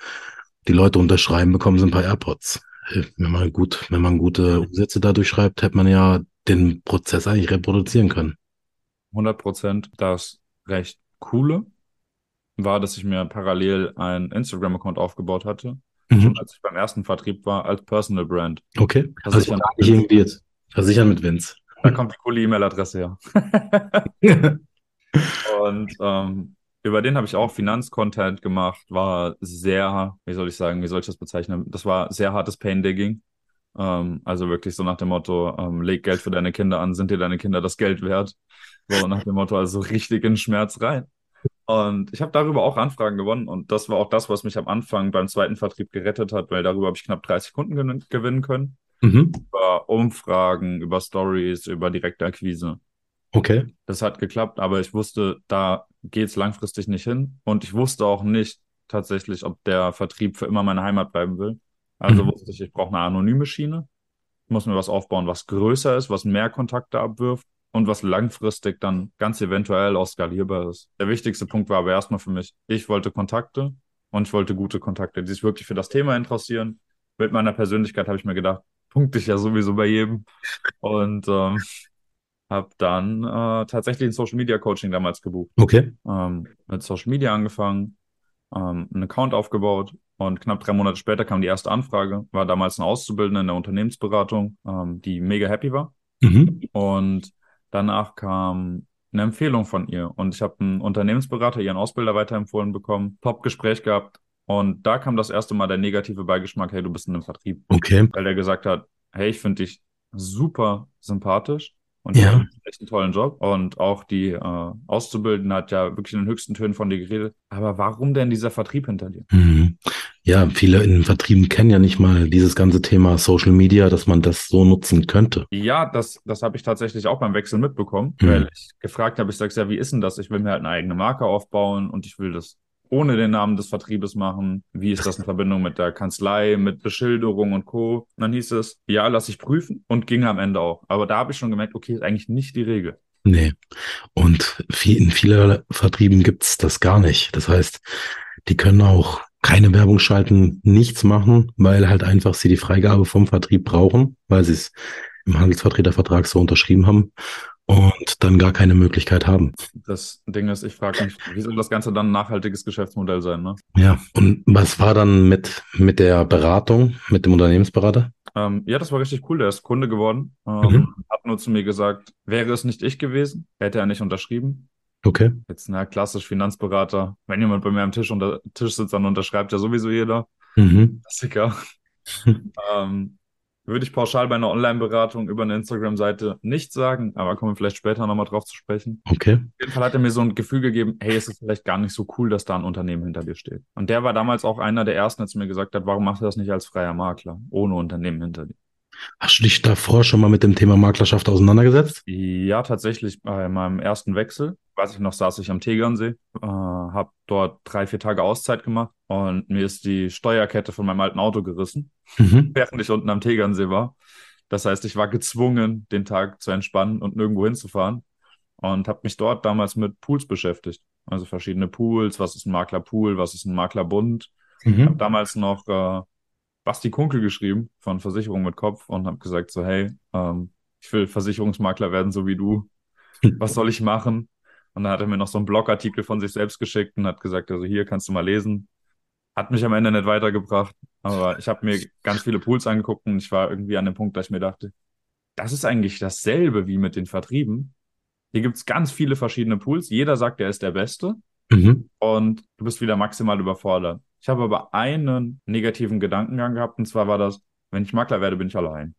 S3: die Leute unterschreiben, bekommen sie ein paar AirPods. Wenn man gut, wenn man gute Umsätze dadurch schreibt, hätte man ja den Prozess eigentlich reproduzieren können.
S2: 100 Prozent. Das recht coole war, dass ich mir parallel einen Instagram-Account aufgebaut hatte mhm. als ich beim ersten Vertrieb war, als Personal Brand.
S3: Okay. Also ich irgendwie jetzt versichern mit Vince.
S2: Da kommt die coole E-Mail-Adresse her. und ähm, über den habe ich auch Finanzcontent gemacht, war sehr, wie soll ich sagen, wie soll ich das bezeichnen? Das war sehr hartes Pain-Digging. Ähm, also wirklich so nach dem Motto, ähm, leg Geld für deine Kinder an, sind dir deine Kinder das Geld wert? So nach dem Motto, also richtig in Schmerz rein. Und ich habe darüber auch Anfragen gewonnen und das war auch das, was mich am Anfang beim zweiten Vertrieb gerettet hat, weil darüber habe ich knapp 30 Kunden gewinnen können. Mhm. Über Umfragen, über Stories, über direkte Akquise.
S3: Okay.
S2: Das hat geklappt, aber ich wusste, da geht es langfristig nicht hin und ich wusste auch nicht tatsächlich, ob der Vertrieb für immer meine Heimat bleiben will. Also mhm. wusste ich, ich brauche eine anonyme Schiene. Ich muss mir was aufbauen, was größer ist, was mehr Kontakte abwirft und was langfristig dann ganz eventuell auch skalierbar ist. Der wichtigste Punkt war aber erstmal für mich, ich wollte Kontakte und ich wollte gute Kontakte, die sich wirklich für das Thema interessieren. Mit meiner Persönlichkeit habe ich mir gedacht, punkte ich ja sowieso bei jedem. Und ähm, habe dann äh, tatsächlich ein Social Media Coaching damals gebucht.
S3: Okay.
S2: Ähm, mit Social Media angefangen, ähm, einen Account aufgebaut und knapp drei Monate später kam die erste Anfrage. War damals eine Auszubildende in der Unternehmensberatung, ähm, die mega happy war. Mhm. Und Danach kam eine Empfehlung von ihr und ich habe einen Unternehmensberater, ihren Ausbilder weiterempfohlen bekommen, Top-Gespräch gehabt und da kam das erste Mal der negative Beigeschmack, hey, du bist in einem Vertrieb.
S3: Okay.
S2: Weil er gesagt hat, hey, ich finde dich super sympathisch und ja. du echt einen tollen Job. Und auch die äh, Auszubildende hat ja wirklich in den höchsten Tönen von dir geredet. Aber warum denn dieser Vertrieb hinter dir?
S3: Mhm. Ja, viele in den Vertrieben kennen ja nicht mal dieses ganze Thema Social Media, dass man das so nutzen könnte.
S2: Ja, das, das habe ich tatsächlich auch beim Wechsel mitbekommen, mhm. weil ich gefragt habe, ich sage, ja, wie ist denn das? Ich will mir halt eine eigene Marke aufbauen und ich will das ohne den Namen des Vertriebes machen? Wie ist das in Verbindung mit der Kanzlei, mit Beschilderung und Co? Und dann hieß es, ja, lass ich prüfen und ging am Ende auch. Aber da habe ich schon gemerkt, okay, ist eigentlich nicht die Regel.
S3: Nee. Und in vielen Vertrieben gibt's das gar nicht. Das heißt, die können auch keine Werbung schalten, nichts machen, weil halt einfach sie die Freigabe vom Vertrieb brauchen, weil sie es im Handelsvertretervertrag so unterschrieben haben und dann gar keine Möglichkeit haben.
S2: Das Ding ist, ich frage mich, wie soll das Ganze dann ein nachhaltiges Geschäftsmodell sein? Ne?
S3: Ja, und was war dann mit, mit der Beratung, mit dem Unternehmensberater?
S2: Ähm, ja, das war richtig cool. Der ist Kunde geworden. Ähm, mhm. Hat nur zu mir gesagt, wäre es nicht ich gewesen, hätte er nicht unterschrieben.
S3: Okay.
S2: Jetzt, na, klassisch Finanzberater. Wenn jemand bei mir am Tisch, unter, Tisch sitzt, dann unterschreibt ja sowieso jeder.
S3: Mhm.
S2: Klassiker. ähm, würde ich pauschal bei einer Online-Beratung über eine Instagram-Seite nicht sagen, aber kommen wir vielleicht später nochmal drauf zu sprechen.
S3: Okay.
S2: Auf jeden Fall hat er mir so ein Gefühl gegeben, hey, es ist vielleicht gar nicht so cool, dass da ein Unternehmen hinter dir steht. Und der war damals auch einer der ersten, der zu mir gesagt hat, warum machst du das nicht als freier Makler, ohne Unternehmen hinter dir?
S3: Hast du dich davor schon mal mit dem Thema Maklerschaft auseinandergesetzt?
S2: Ja, tatsächlich bei meinem ersten Wechsel. Weiß ich noch, saß ich am Tegernsee, äh, habe dort drei, vier Tage Auszeit gemacht und mir ist die Steuerkette von meinem alten Auto gerissen, mhm. während ich unten am Tegernsee war. Das heißt, ich war gezwungen, den Tag zu entspannen und nirgendwo hinzufahren und habe mich dort damals mit Pools beschäftigt. Also verschiedene Pools, was ist ein Maklerpool, was ist ein Maklerbund. Mhm. Habe damals noch äh, Basti Kunkel geschrieben von Versicherung mit Kopf und habe gesagt so, hey, ähm, ich will Versicherungsmakler werden, so wie du. Was soll ich machen? Und dann hat er mir noch so einen Blogartikel von sich selbst geschickt und hat gesagt, also hier kannst du mal lesen. Hat mich am Ende nicht weitergebracht, aber ich habe mir ganz viele Pools angeguckt und ich war irgendwie an dem Punkt, dass ich mir dachte, das ist eigentlich dasselbe wie mit den Vertrieben. Hier gibt's ganz viele verschiedene Pools. Jeder sagt, er ist der Beste. Mhm. Und du bist wieder maximal überfordert. Ich habe aber einen negativen Gedankengang gehabt, und zwar war das, wenn ich Makler werde, bin ich allein.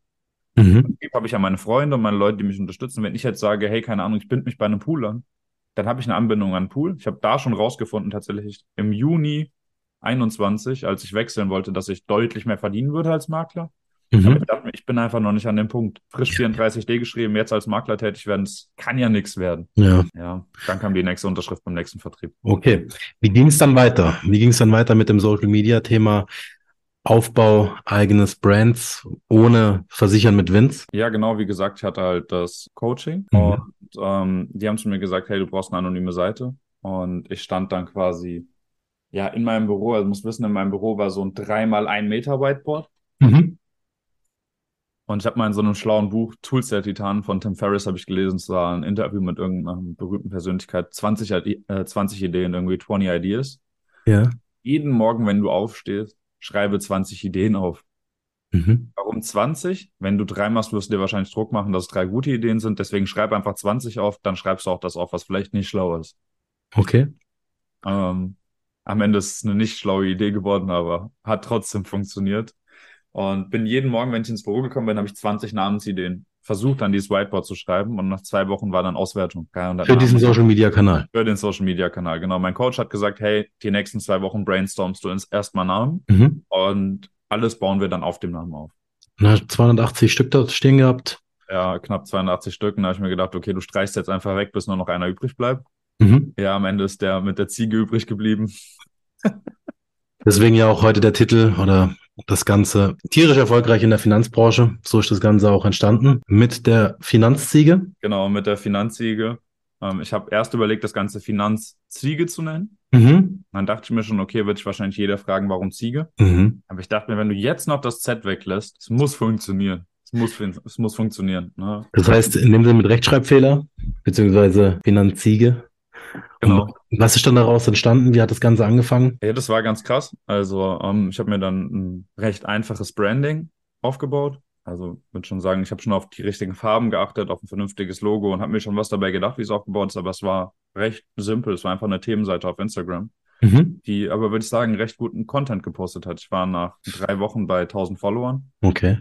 S2: Mhm. habe ich ja meine Freunde und meine Leute, die mich unterstützen. Wenn ich jetzt sage, hey, keine Ahnung, ich binde mich bei einem Pool an, dann habe ich eine Anbindung an Pool. Ich habe da schon rausgefunden, tatsächlich im Juni 21, als ich wechseln wollte, dass ich deutlich mehr verdienen würde als Makler. Mhm. Aber ich dachte mir, ich bin einfach noch nicht an dem Punkt. Frisch 34D geschrieben, jetzt als Makler tätig werden, das kann ja nichts werden.
S3: Ja.
S2: Ja, dann kam die nächste Unterschrift beim nächsten Vertrieb.
S3: Okay. Wie ging es dann weiter? Wie ging es dann weiter mit dem Social Media Thema? Aufbau eigenes Brands ohne Versichern mit Vince?
S2: Ja, genau, wie gesagt, ich hatte halt das Coaching mhm. und ähm, die haben zu mir gesagt, hey, du brauchst eine anonyme Seite. Und ich stand dann quasi ja in meinem Büro, also muss wissen, in meinem Büro war so ein dreimal ein Meter Whiteboard. Mhm. Und ich habe mal in so einem schlauen Buch Tools der Titanen von Tim Ferriss habe ich gelesen, es war ein Interview mit irgendeiner berühmten Persönlichkeit, 20, äh, 20 Ideen, irgendwie 20 Ideas.
S3: Ja.
S2: Jeden Morgen, wenn du aufstehst, schreibe 20 Ideen auf. Mhm. Warum 20? Wenn du drei machst, wirst du dir wahrscheinlich Druck machen, dass es drei gute Ideen sind. Deswegen schreib einfach 20 auf, dann schreibst du auch das auf, was vielleicht nicht schlau ist.
S3: Okay.
S2: Ähm, am Ende ist es eine nicht schlaue Idee geworden, aber hat trotzdem funktioniert. Und bin jeden Morgen, wenn ich ins Büro gekommen bin, habe ich 20 Namensideen versucht, an dieses Whiteboard zu schreiben. Und nach zwei Wochen war dann Auswertung.
S3: Für diesen Social Media Kanal.
S2: Für den Social Media Kanal, genau. Mein Coach hat gesagt, hey, die nächsten zwei Wochen brainstormst du ins erstmal Namen. Mhm. Und alles bauen wir dann auf dem Namen auf.
S3: Na, 280 Stück da stehen gehabt.
S2: Ja, knapp 280 Stück. Und da habe ich mir gedacht, okay, du streichst jetzt einfach weg, bis nur noch einer übrig bleibt. Mhm. Ja, am Ende ist der mit der Ziege übrig geblieben.
S3: Deswegen ja auch heute der Titel oder das Ganze tierisch erfolgreich in der Finanzbranche. So ist das Ganze auch entstanden. Mit der Finanzziege.
S2: Genau, mit der Finanzziege. Ähm, ich habe erst überlegt, das Ganze Finanzziege zu nennen. Mhm. Dann dachte ich mir schon, okay, wird sich wahrscheinlich jeder fragen, warum Ziege. Mhm. Aber ich dachte mir, wenn du jetzt noch das Z weglässt, es muss funktionieren. Es muss, es muss funktionieren. Ne?
S3: Das heißt, in dem Sinne mit Rechtschreibfehler, beziehungsweise Finanzziege. Genau. Was ist dann daraus entstanden? Wie hat das Ganze angefangen?
S2: Ja, das war ganz krass. Also ähm, ich habe mir dann ein recht einfaches Branding aufgebaut. Also würde schon sagen, ich habe schon auf die richtigen Farben geachtet, auf ein vernünftiges Logo und habe mir schon was dabei gedacht, wie es aufgebaut ist, aber es war recht simpel. Es war einfach eine Themenseite auf Instagram, mhm. die aber, würde ich sagen, recht guten Content gepostet hat. Ich war nach drei Wochen bei 1000 Followern.
S3: Okay.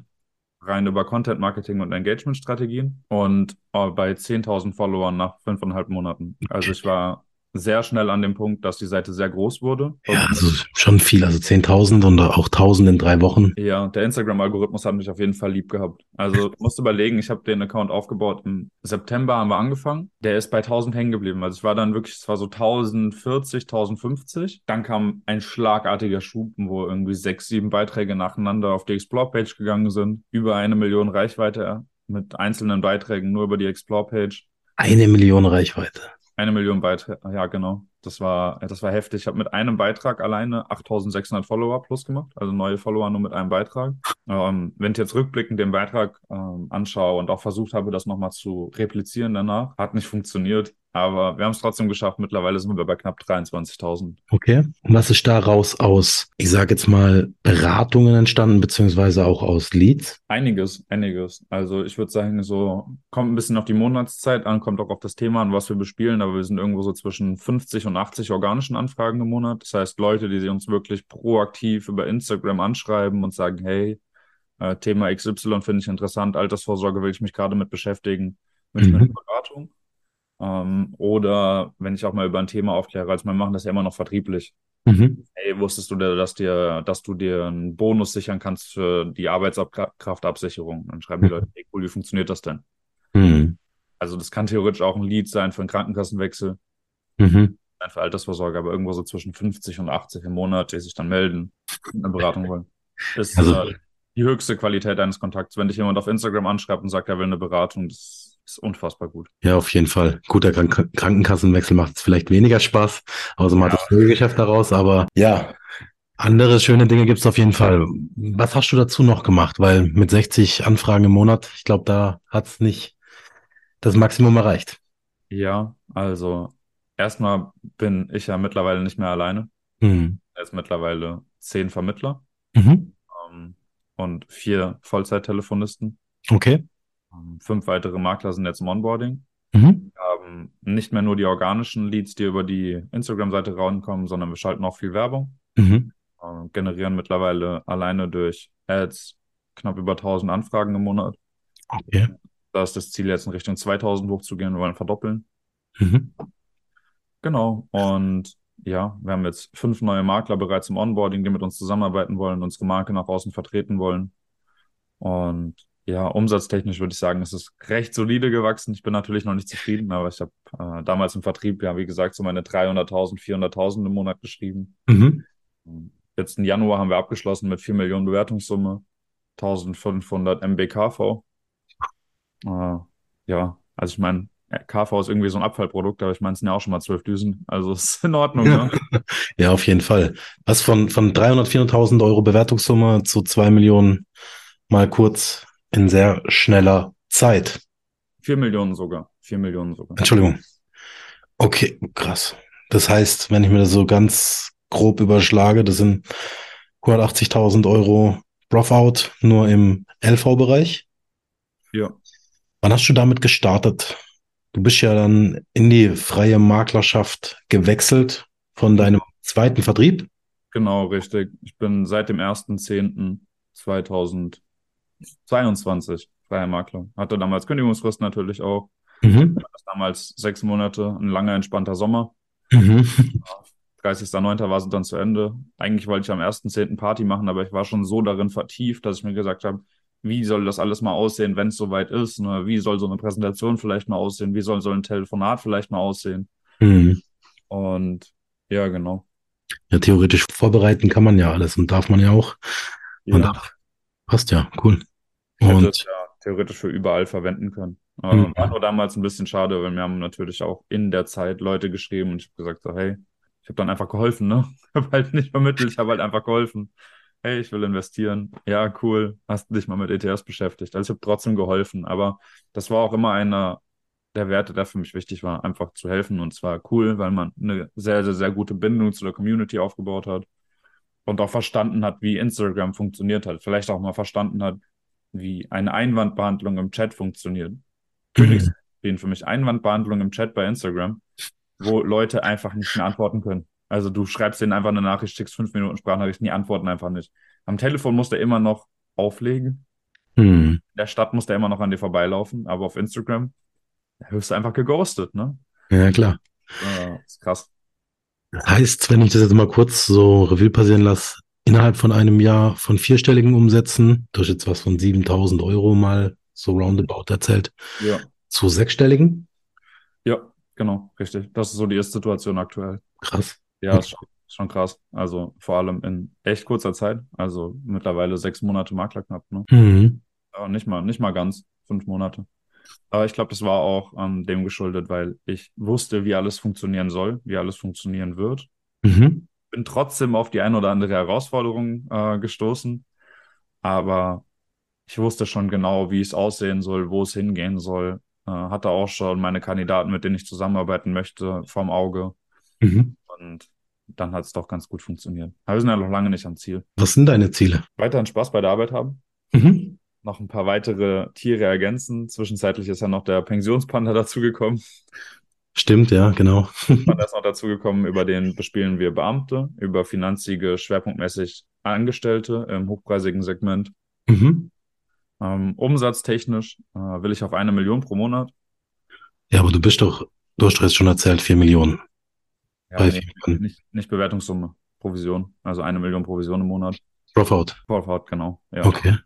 S2: Rein über Content Marketing und Engagement Strategien und äh, bei 10.000 Followern nach fünfeinhalb Monaten. Also ich war sehr schnell an dem Punkt, dass die Seite sehr groß wurde.
S3: Ja, also schon viel, also 10.000 und auch 1.000 in drei Wochen.
S2: Ja, der Instagram-Algorithmus hat mich auf jeden Fall lieb gehabt. Also du musst überlegen, ich habe den Account aufgebaut im September haben wir angefangen. Der ist bei 1.000 hängen geblieben. Also ich war dann wirklich, es war so 1.040, 1.050. Dann kam ein schlagartiger Schub, wo irgendwie sechs, sieben Beiträge nacheinander auf die Explore-Page gegangen sind. Über eine Million Reichweite mit einzelnen Beiträgen nur über die Explore-Page.
S3: Eine Million Reichweite
S2: Eine Million Beiträge, ja, genau. Das war, das war heftig. Ich habe mit einem Beitrag alleine 8600 Follower plus gemacht, also neue Follower nur mit einem Beitrag. Ähm, wenn ich jetzt rückblickend den Beitrag ähm, anschaue und auch versucht habe, das nochmal zu replizieren danach, hat nicht funktioniert. Aber wir haben es trotzdem geschafft. Mittlerweile sind wir bei knapp 23.000.
S3: Okay. Und was ist daraus aus, ich sage jetzt mal, Beratungen entstanden, beziehungsweise auch aus Leads?
S2: Einiges, einiges. Also ich würde sagen, so kommt ein bisschen auf die Monatszeit an, kommt auch auf das Thema an, was wir bespielen. Aber wir sind irgendwo so zwischen 50 und 80 organischen Anfragen im Monat. Das heißt, Leute, die uns wirklich proaktiv über Instagram anschreiben und sagen, hey, äh, Thema XY finde ich interessant, Altersvorsorge will ich mich gerade mit beschäftigen, eine
S3: Mhm.
S2: Beratung. Ähm, oder wenn ich auch mal über ein Thema aufkläre, also wir machen das ja immer noch vertrieblich.
S3: Mhm.
S2: Hey, wusstest du, dass dir, dass du dir einen Bonus sichern kannst für die Arbeitskraftabsicherung? Dann schreiben die Leute, hey, cool, wie funktioniert das denn?
S3: Mhm.
S2: Also das kann theoretisch auch ein Lead sein für einen Krankenkassenwechsel,
S3: Mhm.
S2: für Altersvorsorge, aber irgendwo so zwischen 50 und 80 im Monat, die sich dann melden und eine Beratung wollen. Ist
S3: Also-
S2: äh, die höchste Qualität eines Kontakts. Wenn dich jemand auf Instagram anschreibt und sagt, er will eine Beratung, das ist unfassbar gut.
S3: Ja, auf jeden Fall. Gut, der Krank Krankenkassenwechsel macht es vielleicht weniger Spaß, außer man hat das Folgegeschäft daraus, aber ja, andere schöne Dinge gibt es auf jeden Fall. Was hast du dazu noch gemacht? Weil mit 60 Anfragen im Monat, ich glaube, da hat es nicht das Maximum erreicht.
S2: Ja, also erstmal bin ich ja mittlerweile nicht mehr alleine.
S3: Mhm.
S2: Es ist mittlerweile zehn Vermittler
S3: Mhm.
S2: ähm, und vier Vollzeittelefonisten.
S3: Okay.
S2: Ähm, fünf weitere Makler sind jetzt im Onboarding.
S3: Mhm.
S2: Wir haben nicht mehr nur die organischen Leads, die über die Instagram-Seite rankommen, sondern wir schalten auch viel Werbung.
S3: Mhm.
S2: äh, generieren mittlerweile alleine durch Ads knapp über 1000 Anfragen im Monat.
S3: Okay.
S2: Da ist das Ziel jetzt in Richtung 2000 hochzugehen. Wir wollen verdoppeln.
S3: Mhm.
S2: Genau. Und ja, wir haben jetzt fünf neue Makler bereits im Onboarding, die mit uns zusammenarbeiten wollen, unsere Marke nach außen vertreten wollen. Und ja, umsatztechnisch würde ich sagen, es ist recht solide gewachsen. Ich bin natürlich noch nicht zufrieden, aber ich habe äh, damals im Vertrieb, ja, wie gesagt, so meine 300.000, 400.000 im Monat geschrieben.
S3: Mhm.
S2: Jetzt im Januar haben wir abgeschlossen mit 4 Millionen Bewertungssumme, 1500 MB KV. Äh, ja, also ich meine, KV ist irgendwie so ein Abfallprodukt, aber ich meine, es sind ja auch schon mal 12 Düsen. Also es ist in Ordnung, ne?
S3: Ja, auf jeden Fall. Was von, von 300, 400.000 Euro Bewertungssumme zu zwei Millionen mal kurz in sehr schneller Zeit.
S2: 4 Millionen sogar. 4 Millionen sogar.
S3: Entschuldigung. Okay, krass. Das heißt, wenn ich mir das so ganz grob überschlage, das sind 180.000 Euro Profit nur im LV-Bereich.
S2: Ja.
S3: Wann hast du damit gestartet? Du bist ja dann in die freie Maklerschaft gewechselt von deinem zweiten Vertrieb.
S2: Genau, richtig. Ich bin seit dem 1.10.2022 freier Makler. Hatte damals Kündigungsfrist natürlich auch.
S3: Mhm.
S2: Damals sechs Monate, ein langer, entspannter Sommer.
S3: Mhm.
S2: 30.09. war sie dann zu Ende. Eigentlich wollte ich am 1.10. Party machen, aber ich war schon so darin vertieft, dass ich mir gesagt habe, wie soll das alles mal aussehen, wenn es soweit ist? Ne? Wie soll so eine Präsentation vielleicht mal aussehen? Wie soll so ein Telefonat vielleicht mal aussehen?
S3: Mhm.
S2: Und ja, genau.
S3: Ja, theoretisch vorbereiten kann man ja alles und darf man ja auch. Und
S2: Ja,
S3: darf. Passt ja, cool.
S2: Ich hätte es
S3: Und
S2: ja theoretisch für überall verwenden können.
S3: Mhm.
S2: War nur damals ein bisschen schade, weil wir haben natürlich auch in der Zeit Leute geschrieben und ich habe gesagt so, hey, ich habe dann einfach geholfen, ne? Ich habe halt nicht vermittelt, ich habe halt einfach geholfen. Hey, ich will investieren. Ja, cool. Hast du dich mal mit ETFs beschäftigt? Also ich habe trotzdem geholfen, aber das war auch immer einer der Werte, der für mich wichtig war, einfach zu helfen. Und zwar cool, weil man eine sehr, sehr, sehr gute Bindung zu der Community aufgebaut hat und auch verstanden hat, wie Instagram funktioniert hat. Vielleicht auch mal verstanden hat, wie eine Einwandbehandlung im Chat funktioniert. Königsdien für mich Einwandbehandlung im Chat bei Instagram, wo Leute einfach nicht mehr antworten können. Also du schreibst denen einfach eine Nachricht, schickst fünf Minuten Sprachnachrichten, die antworten einfach nicht. Am Telefon muss der immer noch auflegen.
S3: Mhm.
S2: In der Stadt muss der immer noch an dir vorbeilaufen, aber auf Instagram wirst du einfach geghostet, ne?
S3: Ja, klar.
S2: Äh, ist krass.
S3: Das heißt, wenn ich das jetzt mal kurz so Revue passieren lasse, innerhalb von einem Jahr von vierstelligen Umsätzen, durch jetzt was von 7000 Euro mal so roundabout erzählt,
S2: Ja,
S3: zu sechsstelligen.
S2: ja, genau, richtig. Das ist so die Ist-Situation aktuell.
S3: Krass.
S2: Ja, ist schon, schon krass. Also vor allem in echt kurzer Zeit. Also mittlerweile sechs Monate Makler knapp, ne?
S3: Mhm.
S2: Ja, nicht mal, nicht mal ganz. Fünf Monate. Aber ich glaube, das war auch ähm, dem geschuldet, weil ich wusste, wie alles funktionieren soll, wie alles funktionieren wird.
S3: Mhm.
S2: Bin trotzdem auf die ein oder andere Herausforderung äh, gestoßen, aber ich wusste schon genau, wie es aussehen soll, wo es hingehen soll. Äh, hatte auch schon meine Kandidaten, mit denen ich zusammenarbeiten möchte, vorm Auge.
S3: Mhm.
S2: Und dann hat es doch ganz gut funktioniert. Aber wir sind ja noch lange nicht am Ziel.
S3: Was sind deine Ziele?
S2: Weiterhin Spaß bei der Arbeit haben,
S3: Mhm.
S2: noch ein paar weitere Tiere ergänzen. Zwischenzeitlich ist ja noch der Pensionspanda dazugekommen.
S3: Stimmt, ja, genau.
S2: Panda ist noch dazugekommen, über den bespielen wir Beamte, über Finanzige schwerpunktmäßig Angestellte im hochpreisigen Segment.
S3: Mhm.
S2: Ähm, umsatztechnisch äh, will ich auf eine Million pro Monat.
S3: Ja, aber du bist doch, du hast doch jetzt schon erzählt, vier Millionen.
S2: Ja,
S3: Bei
S2: nee,
S3: vier Millionen.
S2: nicht, nicht Bewertungssumme, Provision. Also eine Million Provision im Monat.
S3: Dropout.
S2: Vorfahrt, genau. Ja.
S3: Okay.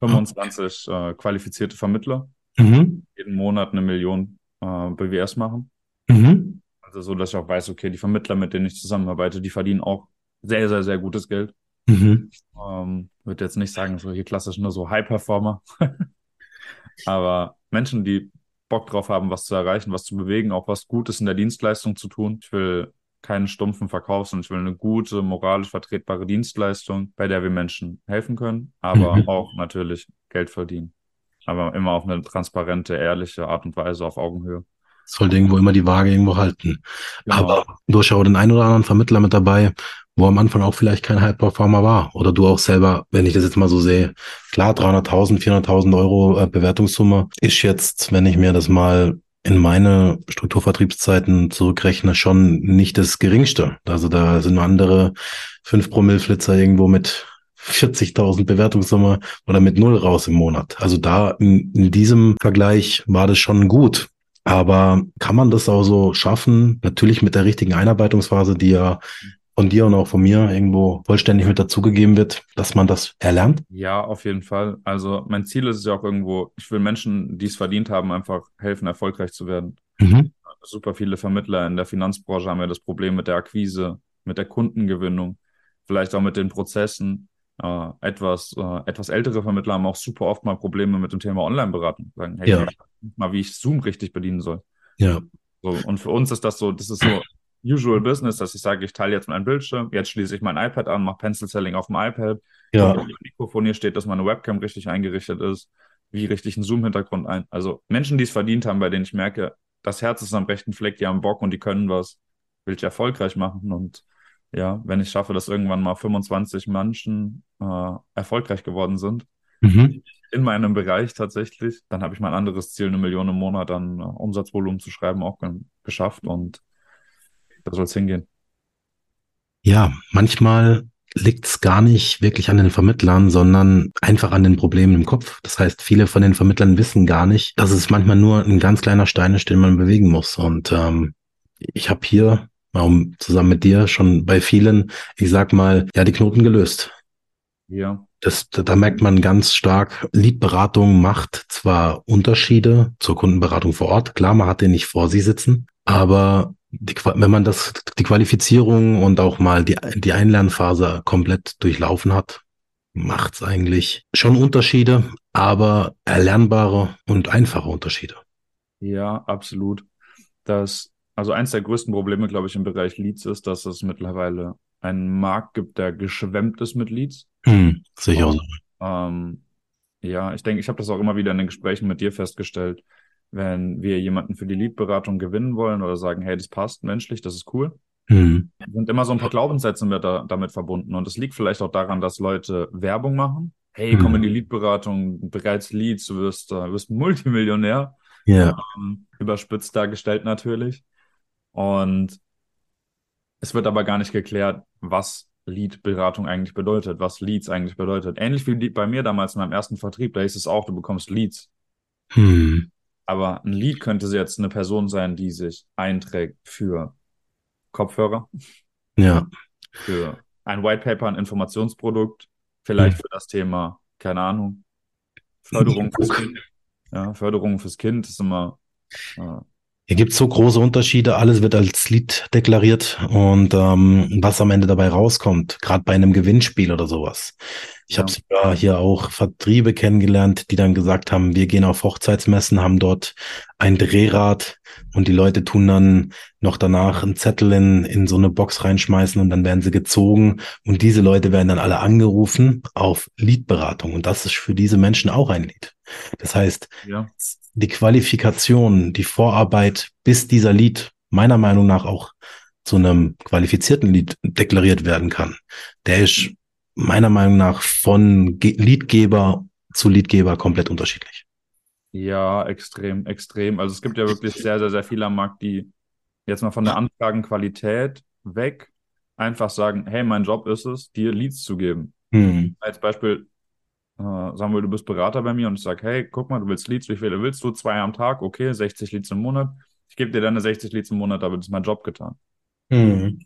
S2: 25 äh, qualifizierte Vermittler,
S3: Mhm.
S2: jeden Monat eine Million äh, BWS machen.
S3: Mhm.
S2: Also so, dass ich auch weiß, okay, die Vermittler, mit denen ich zusammenarbeite, die verdienen auch sehr, sehr, sehr gutes Geld.
S3: Mhm.
S2: Ähm, würde jetzt nicht sagen, so hier klassisch nur so High-Performer. Aber Menschen, die Bock drauf haben, was zu erreichen, was zu bewegen, auch was Gutes in der Dienstleistung zu tun. Ich will keinen stumpfen Verkauf, sondern ich will eine gute, moralisch vertretbare Dienstleistung, bei der wir Menschen helfen können, aber
S3: Mhm.
S2: auch natürlich Geld verdienen. Aber immer auf eine transparente, ehrliche Art und Weise auf Augenhöhe.
S3: Sollte irgendwo immer die Waage irgendwo halten.
S2: Genau.
S3: Aber ja auch den einen oder anderen Vermittler mit dabei, wo am Anfang auch vielleicht kein High-Performer war. Oder du auch selber, wenn ich das jetzt mal so sehe, klar, 300.000, 400.000 Euro äh, Bewertungssumme ist jetzt, wenn ich mir das mal in meine Strukturvertriebszeiten zurückrechne, schon nicht das geringste. Also da sind andere 5 Promille-Flitzer irgendwo mit 40.000 Bewertungssumme oder mit null raus im Monat. Also da in, in diesem Vergleich war das schon gut. Aber kann man das auch so schaffen? Natürlich mit der richtigen Einarbeitungsphase, die ja von dir und auch von mir irgendwo vollständig mit dazugegeben wird, dass man das erlernt?
S2: Ja, auf jeden Fall. Also mein Ziel ist es ja auch irgendwo, ich will Menschen, die es verdient haben, einfach helfen, erfolgreich zu werden.
S3: Mhm.
S2: Super viele Vermittler in der Finanzbranche haben ja das Problem mit der Akquise, mit der Kundengewinnung, vielleicht auch mit den Prozessen. Äh, etwas, äh, etwas ältere Vermittler haben auch super oft mal Probleme mit dem Thema Online-Beratung. Sagen, hey,
S3: Ja.
S2: mal, wie ich Zoom richtig bedienen soll.
S3: Ja.
S2: So, und für uns ist das so, das ist so usual business, dass ich sage, ich teile jetzt meinen Bildschirm, jetzt schließe ich mein iPad an, mache Pencil Selling auf dem iPad.
S3: Ja.
S2: Wenn das Mikrofon hier steht, dass meine Webcam richtig eingerichtet ist, wie richtig ein Zoom-Hintergrund ein. Also Menschen, die es verdient haben, bei denen ich merke, das Herz ist am rechten Fleck, die haben Bock und die können was, will ich erfolgreich machen. Und ja, wenn ich schaffe, dass irgendwann mal 25 Menschen äh, erfolgreich geworden sind,
S3: Mhm.
S2: in meinem Bereich tatsächlich, dann habe ich mein anderes Ziel, eine Million im Monat an äh, Umsatzvolumen zu schreiben, auch ge geschafft und da soll es hingehen.
S3: Ja, manchmal liegt es gar nicht wirklich an den Vermittlern, sondern einfach an den Problemen im Kopf. Das heißt, viele von den Vermittlern wissen gar nicht, dass es manchmal nur ein ganz kleiner Stein ist, den man bewegen muss. Und ähm, ich habe hier um, zusammen mit dir schon bei vielen, ich sag mal, ja, die Knoten gelöst.
S2: Ja,
S3: Das, da, merkt man ganz stark, Leadberatung macht zwar Unterschiede zur Kundenberatung vor Ort. Klar, man hat den nicht vor sich sitzen, aber die, wenn man das, die Qualifizierung und auch mal die, die Einlernphase komplett durchlaufen hat, macht's eigentlich schon Unterschiede, aber erlernbare und einfache Unterschiede.
S2: ja, absolut. Das, also eins der größten Probleme, glaube ich, im Bereich Leads ist, dass es mittlerweile einen Markt gibt, der geschwemmt ist mit Leads.
S3: Hm, auch so.
S2: Ähm, ja, ich denke, ich habe das auch immer wieder in den Gesprächen mit dir festgestellt. Wenn wir jemanden für die Lead-Beratung gewinnen wollen oder sagen, hey, das passt menschlich, das ist cool,
S3: Hm,
S2: sind immer so ein paar Glaubenssätze mit da, damit verbunden. Und es liegt vielleicht auch daran, dass Leute Werbung machen. Hey, komm in die Lead-Beratung, bereits Leads, du wirst, äh, wirst ein Multimillionär.
S3: ja,
S2: Ähm, überspitzt dargestellt natürlich. Und es wird aber gar nicht geklärt, was Lead-Beratung eigentlich bedeutet, was Leads eigentlich bedeutet. Ähnlich wie bei mir damals in meinem ersten Vertrieb, da hieß es auch, du bekommst Leads.
S3: hm,
S2: Aber ein Lead könnte jetzt eine Person sein, die sich einträgt für Kopfhörer,
S3: ja,
S2: für ein White Paper, ein Informationsprodukt, vielleicht für das Thema, keine Ahnung, Förderung fürs Kind. Ja, Förderung fürs Kind ist immer äh,
S3: Hier gibt es so große Unterschiede, alles wird als Lied deklariert und ähm, was am Ende dabei rauskommt, gerade bei einem Gewinnspiel oder sowas. Ich ja. habe sogar hier auch Vertriebe kennengelernt, die dann gesagt haben, wir gehen auf Hochzeitsmessen, haben dort ein Drehrad und die Leute tun dann noch danach einen Zettel in, in so eine Box reinschmeißen und dann werden sie gezogen und diese Leute werden dann alle angerufen auf Liedberatung und das ist für diese Menschen auch ein Lied. Das heißt, ja die Qualifikation, die Vorarbeit, bis dieser Lied meiner Meinung nach auch zu einem qualifizierten Lied deklariert werden kann, der ist meiner Meinung nach von Liedgeber zu Liedgeber komplett unterschiedlich.
S2: Ja, extrem, extrem. Also es gibt ja wirklich sehr, sehr, sehr viele am Markt, die jetzt mal von der Anfragenqualität weg einfach sagen, hey, mein Job ist es, dir Leads zu geben. Hm. Als Beispiel, äh, sagen wir, du bist Berater bei mir und ich sage, hey, guck mal, du willst Leads, wie viele willst du? Zwei am Tag, okay, 60 Leads im Monat. Ich gebe dir deine 60 Leads im Monat, damit ist mein Job getan. Mhm.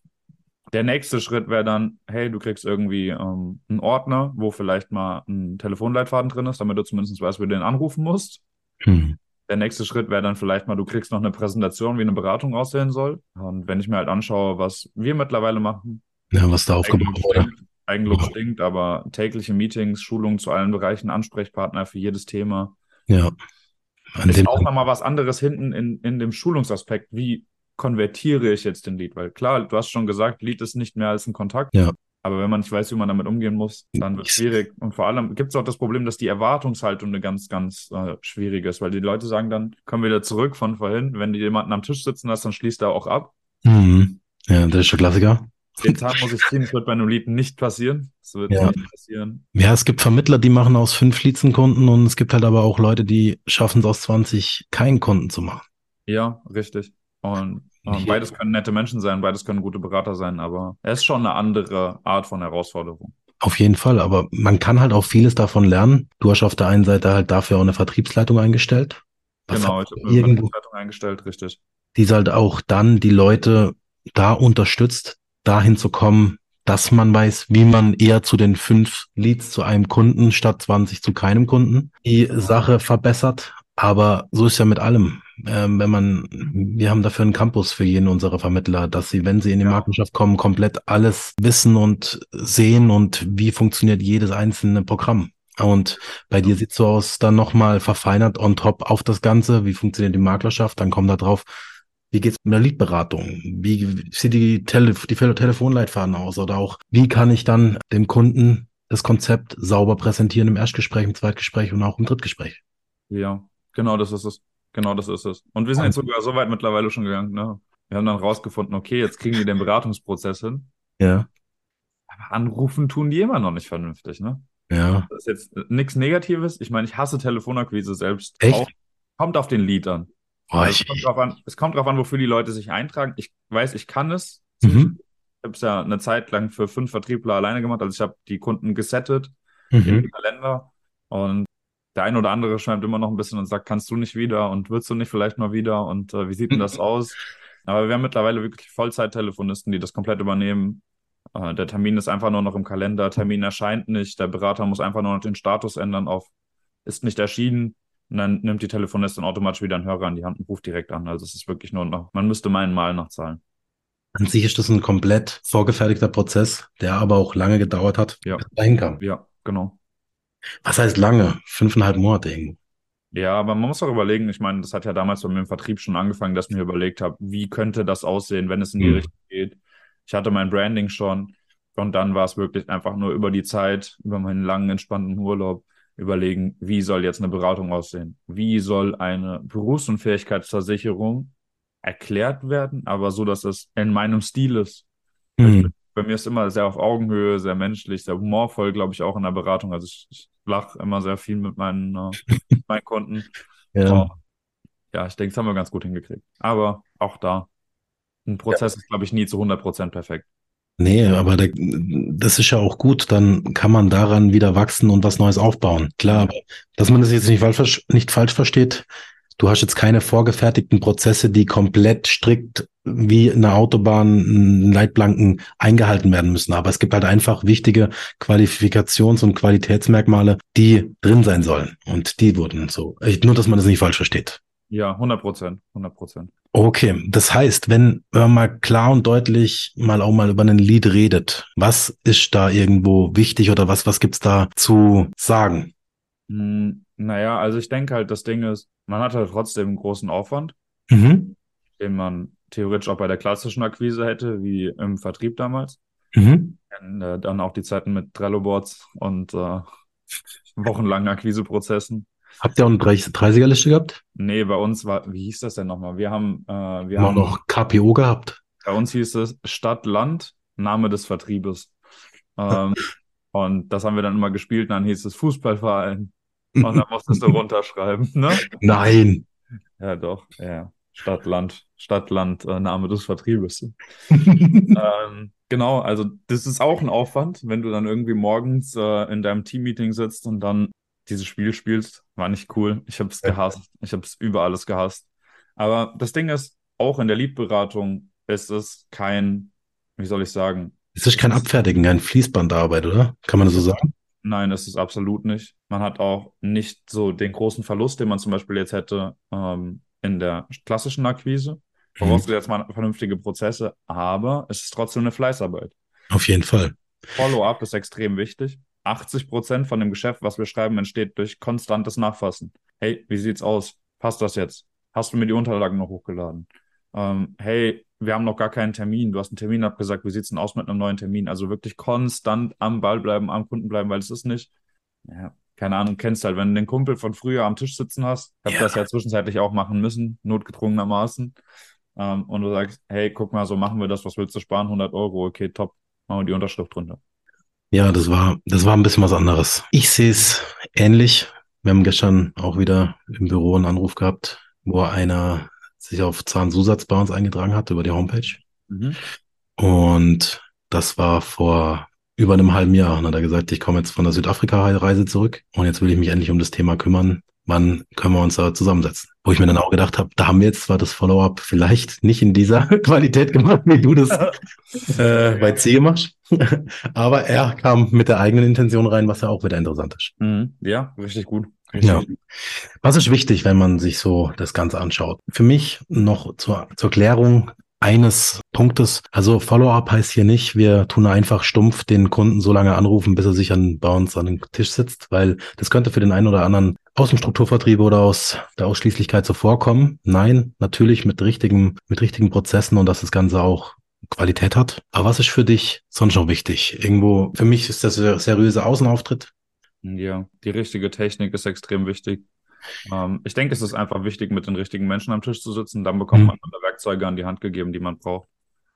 S2: Der nächste Schritt wäre dann, hey, du kriegst irgendwie ähm, einen Ordner, wo vielleicht mal ein Telefonleitfaden drin ist, damit du zumindest weißt, wie du den anrufen musst. Mhm. Der nächste Schritt wäre dann vielleicht mal, du kriegst noch eine Präsentation, wie eine Beratung aussehen soll. Und wenn ich mir halt anschaue, was wir mittlerweile machen.
S3: Ja, was da aufgebaut wurde.
S2: Eigenlob stinkt, aber tägliche Meetings, Schulungen zu allen Bereichen, Ansprechpartner für jedes Thema.
S3: Ja.
S2: An ist auch nochmal was anderes hinten in, in dem Schulungsaspekt. Wie konvertiere ich jetzt den Lead? Weil klar, du hast schon gesagt, Lead ist nicht mehr als ein Kontakt.
S3: Ja.
S2: Aber wenn man nicht weiß, wie man damit umgehen muss, dann wird es schwierig. Und vor allem gibt es auch das Problem, dass die Erwartungshaltung eine ganz, ganz äh, schwierige ist, weil die Leute sagen dann, kommen wieder zurück von vorhin, wenn du jemanden am Tisch sitzen hast, dann schließt er auch ab.
S3: Mhm. Ja, das ist der Klassiker.
S2: Den Zahn muss ich ziehen, das wird bei einem Lied nicht passieren. Das wird
S3: ja. nicht passieren. Ja, es gibt Vermittler, die machen aus fünf Leads einen Kunden und es gibt halt aber auch Leute, die schaffen es aus 20 keinen Kunden zu machen.
S2: Ja, richtig. Und ähm, beides können nette Menschen sein, beides können gute Berater sein, aber es ist schon eine andere Art von Herausforderung.
S3: Auf jeden Fall, aber man kann halt auch vieles davon lernen. Du hast auf der einen Seite halt dafür auch eine Vertriebsleitung eingestellt.
S2: Was genau, ich habe eine Vertriebsleitung eingestellt, richtig.
S3: Die halt auch dann die Leute da unterstützt, dahin zu kommen, dass man weiß, wie man eher zu den fünf Leads zu einem Kunden statt 20 zu keinem Kunden die Sache verbessert. Aber so ist ja mit allem. Ähm, wenn man, wir haben dafür einen Campus für jeden unserer Vermittler, dass sie, wenn sie in die Markenschaft kommen, komplett alles wissen und sehen und wie funktioniert jedes einzelne Programm. Und bei dir sieht so aus, dann nochmal verfeinert on top auf das Ganze. Wie funktioniert die Maklerschaft? Dann kommt da drauf, wie geht's mit der Leadberatung? Wie sieht die, Tele die Telefonleitfaden aus? Oder auch, wie kann ich dann dem Kunden das Konzept sauber präsentieren im Erstgespräch, im Zweitgespräch und auch im Drittgespräch?
S2: Ja, genau das ist es. Genau das ist es. Und wir sind jetzt sogar so weit mittlerweile schon gegangen. Ne? Wir haben dann rausgefunden, okay, jetzt kriegen die den Beratungsprozess hin.
S3: Ja.
S2: Aber anrufen tun die immer noch nicht vernünftig, ne?
S3: Ja.
S2: Das ist jetzt nichts Negatives. Ich meine, ich hasse Telefonakquise selbst.
S3: Echt? Auch,
S2: kommt auf den Lied an.
S3: Oh,
S2: also es, kommt drauf an, es kommt drauf an, wofür die Leute sich eintragen. Ich weiß, ich kann es. Mhm. Ich habe es ja eine Zeit lang für fünf Vertriebler alleine gemacht. Also ich habe die Kunden gesettet mhm. im Kalender und der eine oder andere schreibt immer noch ein bisschen und sagt, kannst du nicht wieder und willst du nicht vielleicht mal wieder und äh, wie sieht denn das aus? Aber wir haben mittlerweile wirklich Vollzeit-Telefonisten, die das komplett übernehmen. Äh, der Termin ist einfach nur noch im Kalender, Termin erscheint nicht, der Berater muss einfach nur noch den Status ändern auf ist nicht erschienen. Und dann nimmt die Telefonistin automatisch wieder einen Hörer an die Hand und ruft direkt an. Also es ist wirklich nur noch, man müsste meinen Mal nachzahlen.
S3: An sich ist das ein komplett vorgefertigter Prozess, der aber auch lange gedauert hat,
S2: ja.
S3: bis dahin kam.
S2: Ja, genau.
S3: Was heißt lange? Fünfeinhalb Monate irgendwo.
S2: Ja, aber man muss auch überlegen, ich meine, das hat ja damals bei mir im Vertrieb schon angefangen, dass ich mir überlegt habe, wie könnte das aussehen, wenn es in die mhm. Richtung geht. Ich hatte mein Branding schon und dann war es wirklich einfach nur über die Zeit, über meinen langen, entspannten Urlaub, überlegen, wie soll jetzt eine Beratung aussehen? Wie soll eine Berufsunfähigkeitsversicherung erklärt werden, aber so, dass es in meinem Stil ist. Mhm. Bei mir ist immer sehr auf Augenhöhe, sehr menschlich, sehr humorvoll, glaube ich, auch in der Beratung. Also ich, ich lache immer sehr viel mit meinen, äh, meinen Kunden.
S3: Ja. Oh,
S2: ja, ich denke, das haben wir ganz gut hingekriegt. Aber auch da, ein Prozess ja. ist, glaube ich, nie zu 100% perfekt.
S3: Nee, aber der, das ist ja auch gut, dann kann man daran wieder wachsen und was Neues aufbauen. Klar, aber dass man das jetzt nicht falsch, nicht falsch versteht, du hast jetzt keine vorgefertigten Prozesse, die komplett strikt wie eine Autobahn Leitplanken eingehalten werden müssen. Aber es gibt halt einfach wichtige Qualifikations- und Qualitätsmerkmale, die drin sein sollen. Und die wurden so. Nur, dass man das nicht falsch versteht.
S2: Ja, 100 Prozent, 100 Prozent.
S3: Okay, das heißt, wenn man mal klar und deutlich mal auch mal über einen Lied redet, was ist da irgendwo wichtig oder was, was gibt's da zu sagen?
S2: Hm, naja, also ich denke halt, das Ding ist, man hat halt trotzdem einen großen Aufwand,
S3: Mhm.
S2: den man theoretisch auch bei der klassischen Akquise hätte, wie im Vertrieb damals.
S3: Mhm.
S2: Und, äh, dann auch die Zeiten mit Trello-Boards und äh, wochenlangen Akquiseprozessen.
S3: Habt ihr auch eine 30 30er-Liste gehabt?
S2: Nee, bei uns war, wie hieß das denn nochmal? Wir haben, äh, wir
S3: haben, noch KPO gehabt.
S2: bei uns hieß es Stadt, Land, Name des Vertriebes. Ähm, und das haben wir dann immer gespielt und dann hieß es Fußballverein. Und dann musstest du runterschreiben, ne?
S3: Nein.
S2: Ja, doch, ja. Stadt, Land, Stadt, Land, äh, Name des Vertriebes. Ähm, genau, also das ist auch ein Aufwand, wenn du dann irgendwie morgens äh, in deinem Teammeeting sitzt und dann dieses Spiel spielst. War nicht cool. Ich habe es gehasst. Ich habe es über alles gehasst. Aber das Ding ist, auch in der Leadberatung ist es kein, wie soll ich sagen,
S3: Es ist kein Abfertigen, kein Fließbandarbeit, oder? Kann man das so sagen?
S2: Nein, ist es absolut nicht. Man hat auch nicht so den großen Verlust, den man zum Beispiel jetzt hätte ähm, in der klassischen Akquise. Vorausgesetzt man hat vernünftige Prozesse, aber es ist trotzdem eine Fleißarbeit.
S3: Auf jeden Fall.
S2: Follow-up ist extrem wichtig. 80 Prozent von dem Geschäft, was wir schreiben, entsteht durch konstantes Nachfassen. Hey, wie sieht's aus? Passt das jetzt? Hast du mir die Unterlagen noch hochgeladen? Ähm, hey, wir haben noch gar keinen Termin. Du hast einen Termin abgesagt. Wie sieht's denn aus mit einem neuen Termin? Also wirklich konstant am Ball bleiben, am Kunden bleiben, weil es ist nicht, ja, keine Ahnung, kennst halt, wenn du den Kumpel von früher am Tisch sitzen hast, hab
S3: Ja.
S2: das ja zwischenzeitlich auch machen müssen, notgedrungenermaßen. Ähm, und du sagst, hey, guck mal, so machen wir das, was willst du sparen? 100 Euro, okay, top. Machen wir die Unterschrift drunter.
S3: Ja, das war, das war ein bisschen was anderes. Ich sehe es ähnlich. Wir haben gestern auch wieder im Büro einen Anruf gehabt, wo einer sich auf Zahnzusatz bei uns eingetragen hat über die Homepage.
S2: Mhm.
S3: Und das war vor über einem halben Jahr. Und hat er gesagt, ich komme jetzt von der Südafrika-Reise zurück und jetzt will ich mich endlich um das Thema kümmern. Wann können wir uns da zusammensetzen? Wo ich mir dann auch gedacht habe, da haben wir jetzt zwar das Follow-up vielleicht nicht in dieser Qualität gemacht, wie du das äh, bei C machst, aber er kam mit der eigenen Intention rein, was ja auch wieder interessant ist.
S2: Mhm. Ja, richtig gut. Richtig
S3: Ja.
S2: gut.
S3: Was ist wichtig, wenn man sich so das Ganze anschaut? Für mich noch zur, zur Klärung eines Punktes. Also Follow-up heißt hier nicht, wir tun einfach stumpf den Kunden so lange anrufen, bis er sich an, bei uns an den Tisch sitzt, weil das könnte für den einen oder anderen aus dem Strukturvertrieb oder aus der Ausschließlichkeit so vorkommen. Nein, natürlich mit richtigen, mit richtigen Prozessen und dass das Ganze auch Qualität hat. Aber was ist für dich sonst noch wichtig? Irgendwo, für mich ist das der seriöse Außenauftritt.
S2: Ja, die richtige Technik ist extrem wichtig. Ähm, ich denke, es ist einfach wichtig, mit den richtigen Menschen am Tisch zu sitzen. Dann bekommt
S3: Mhm.
S2: man alle Werkzeuge an die Hand gegeben, die man braucht.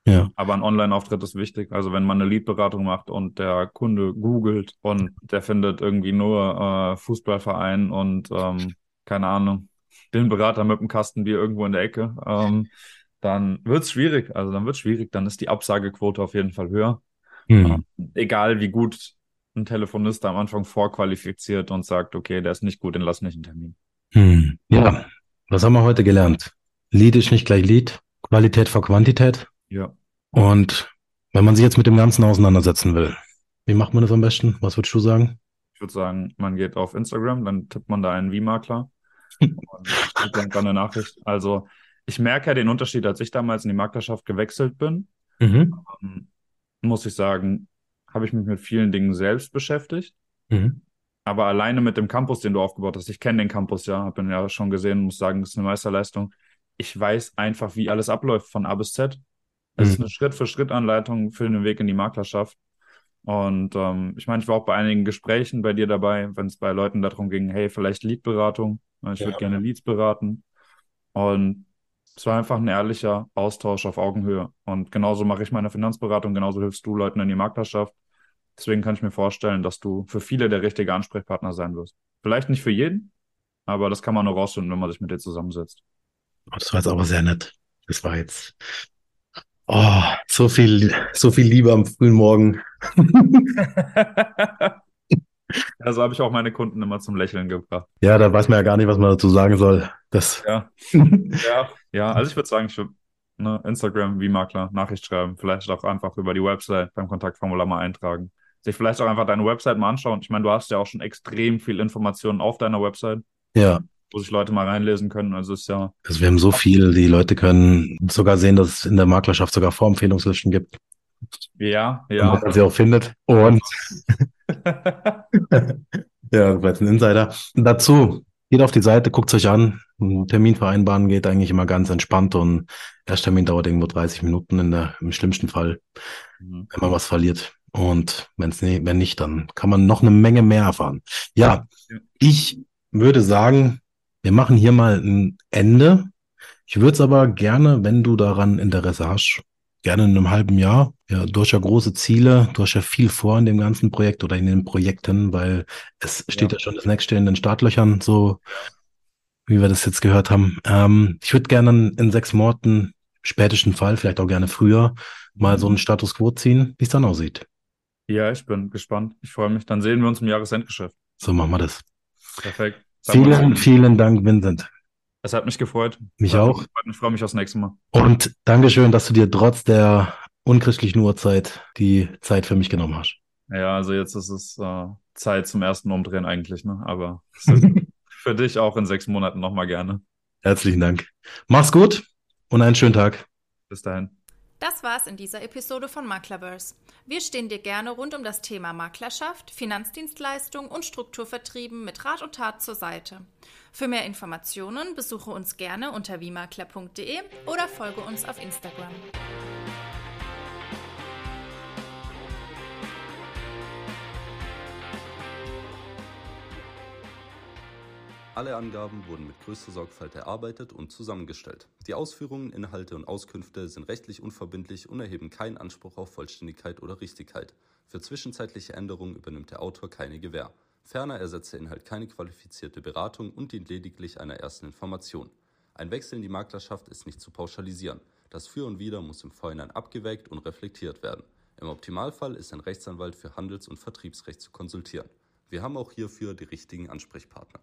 S3: Ja.
S2: Aber ein Online-Auftritt ist wichtig. Also wenn man eine Lead-Beratung macht und der Kunde googelt und der findet irgendwie nur äh, Fußballverein und ähm, keine Ahnung, den Berater mit dem Kastenbier irgendwo in der Ecke, ähm, dann wird's schwierig. Also dann wird's schwierig. Dann ist die Absagequote auf jeden Fall höher.
S3: Hm.
S2: Egal wie gut ein Telefonist am Anfang vorqualifiziert und sagt, okay, der ist nicht gut, den lass nicht einen Termin.
S3: Hm. Ja, was haben wir heute gelernt? Lead ist nicht gleich Lead, Qualität vor Quantität.
S2: Ja.
S3: Und wenn man sich jetzt mit dem Ganzen auseinandersetzen will, wie macht man das am besten? Was würdest du sagen?
S2: Ich würde sagen, man geht auf Instagram, dann tippt man da einen Wie-Makler und kriegt dann eine Nachricht. Also ich merke ja den Unterschied, als ich damals in die Maklerschaft gewechselt bin,
S3: Mhm.
S2: ähm, muss ich sagen, habe ich mich mit vielen Dingen selbst beschäftigt.
S3: Mhm.
S2: Aber alleine mit dem Campus, den du aufgebaut hast, ich kenne den Campus ja, habe ihn ja schon gesehen, muss sagen, das ist eine Meisterleistung. Ich weiß einfach, wie alles abläuft von A bis Z. Es ist
S3: Mhm.
S2: eine Schritt-für-Schritt-Anleitung für den Weg in die Maklerschaft. Und ähm, ich meine, ich war auch bei einigen Gesprächen bei dir dabei, wenn es bei Leuten darum ging, hey, vielleicht Leadberatung. Ich würde
S3: Ja.
S2: gerne Leads beraten. Und es war einfach ein ehrlicher Austausch auf Augenhöhe. Und genauso mache ich meine Finanzberatung, genauso hilfst du Leuten in die Maklerschaft. Deswegen kann ich mir vorstellen, dass du für viele der richtige Ansprechpartner sein wirst. Vielleicht nicht für jeden, aber das kann man nur rausfinden, wenn man sich mit dir zusammensetzt.
S3: Das war jetzt aber sehr nett. Das war jetzt, oh, so viel, so viel Liebe am frühen Morgen.
S2: Also habe ich auch meine Kunden immer zum Lächeln gebracht.
S3: Ja, da weiß man ja gar nicht, was man dazu sagen soll. Das,
S2: Ja, ja, ja. Also ich würde sagen, ich würde ne, Instagram wie Makler Nachricht schreiben, vielleicht auch einfach über die Website beim Kontaktformular mal eintragen. Sich vielleicht auch einfach deine Website mal anschauen. Ich meine, du hast ja auch schon extrem viel Informationen auf deiner Website.
S3: ja,
S2: wo sich Leute mal reinlesen können. Also ist ja.
S3: Also wir haben so viel, die Leute können sogar sehen, dass es in der Maklerschaft sogar Vorempfehlungslisten gibt.
S2: Ja, ja.
S3: Und man sie auch findet. Und ja, das war jetzt ein Insider. Dazu, geht auf die Seite, guckt es euch an. Ein Termin vereinbaren geht eigentlich immer ganz entspannt und der Termin dauert irgendwo 30 Minuten in der, im schlimmsten Fall, mhm. wenn man was verliert. Und wenn's nie, wenn nicht, dann kann man noch eine Menge mehr erfahren. Ja, ja, ich würde sagen, wir machen hier mal ein Ende. Ich würde es aber gerne, wenn du daran Interesse hast, gerne in einem halben Jahr. Ja, du hast ja große Ziele, du hast ja viel vor in dem ganzen Projekt oder in den Projekten, weil es steht ja, ja schon das nächste in den Startlöchern, so wie wir das jetzt gehört haben. Ähm, ich würde gerne in sechs Monaten, spätesten Fall, vielleicht auch gerne früher, mal so einen Status quo ziehen, wie es dann aussieht.
S2: Ja, ich bin gespannt. Ich freue mich. Dann sehen wir uns im Jahresendgeschäft.
S3: So machen wir das.
S2: Perfekt.
S3: Vielen, vielen Dank, Vincent.
S2: Es hat mich gefreut.
S3: Mich auch.
S2: Ich freue mich aufs nächste Mal.
S3: Und Dankeschön, dass du dir trotz der unchristlichen Uhrzeit die Zeit für mich genommen hast.
S2: Ja, also jetzt ist es äh, Zeit zum ersten Umdrehen eigentlich, ne? Aber für dich auch in sechs Monaten nochmal gerne.
S3: Herzlichen Dank. Mach's gut und einen schönen Tag.
S2: Bis dahin.
S1: Das war's in dieser Episode von Maklerverse. Wir stehen dir gerne rund um das Thema Maklerschaft, Finanzdienstleistung und Strukturvertrieben mit Rat und Tat zur Seite. Für mehr Informationen besuche uns gerne unter wiemakler.de oder folge uns auf Instagram.
S4: Alle Angaben wurden mit größter Sorgfalt erarbeitet und zusammengestellt. Die Ausführungen, Inhalte und Auskünfte sind rechtlich unverbindlich und erheben keinen Anspruch auf Vollständigkeit oder Richtigkeit. Für zwischenzeitliche Änderungen übernimmt der Autor keine Gewähr. Ferner ersetzt der Inhalt keine qualifizierte Beratung und dient lediglich einer ersten Information. Ein Wechsel in die Maklerschaft ist nicht zu pauschalisieren. Das Für und Wider muss im Vorhinein abgewägt und reflektiert werden. Im Optimalfall ist ein Rechtsanwalt für Handels- und Vertriebsrecht zu konsultieren. Wir haben auch hierfür die richtigen Ansprechpartner.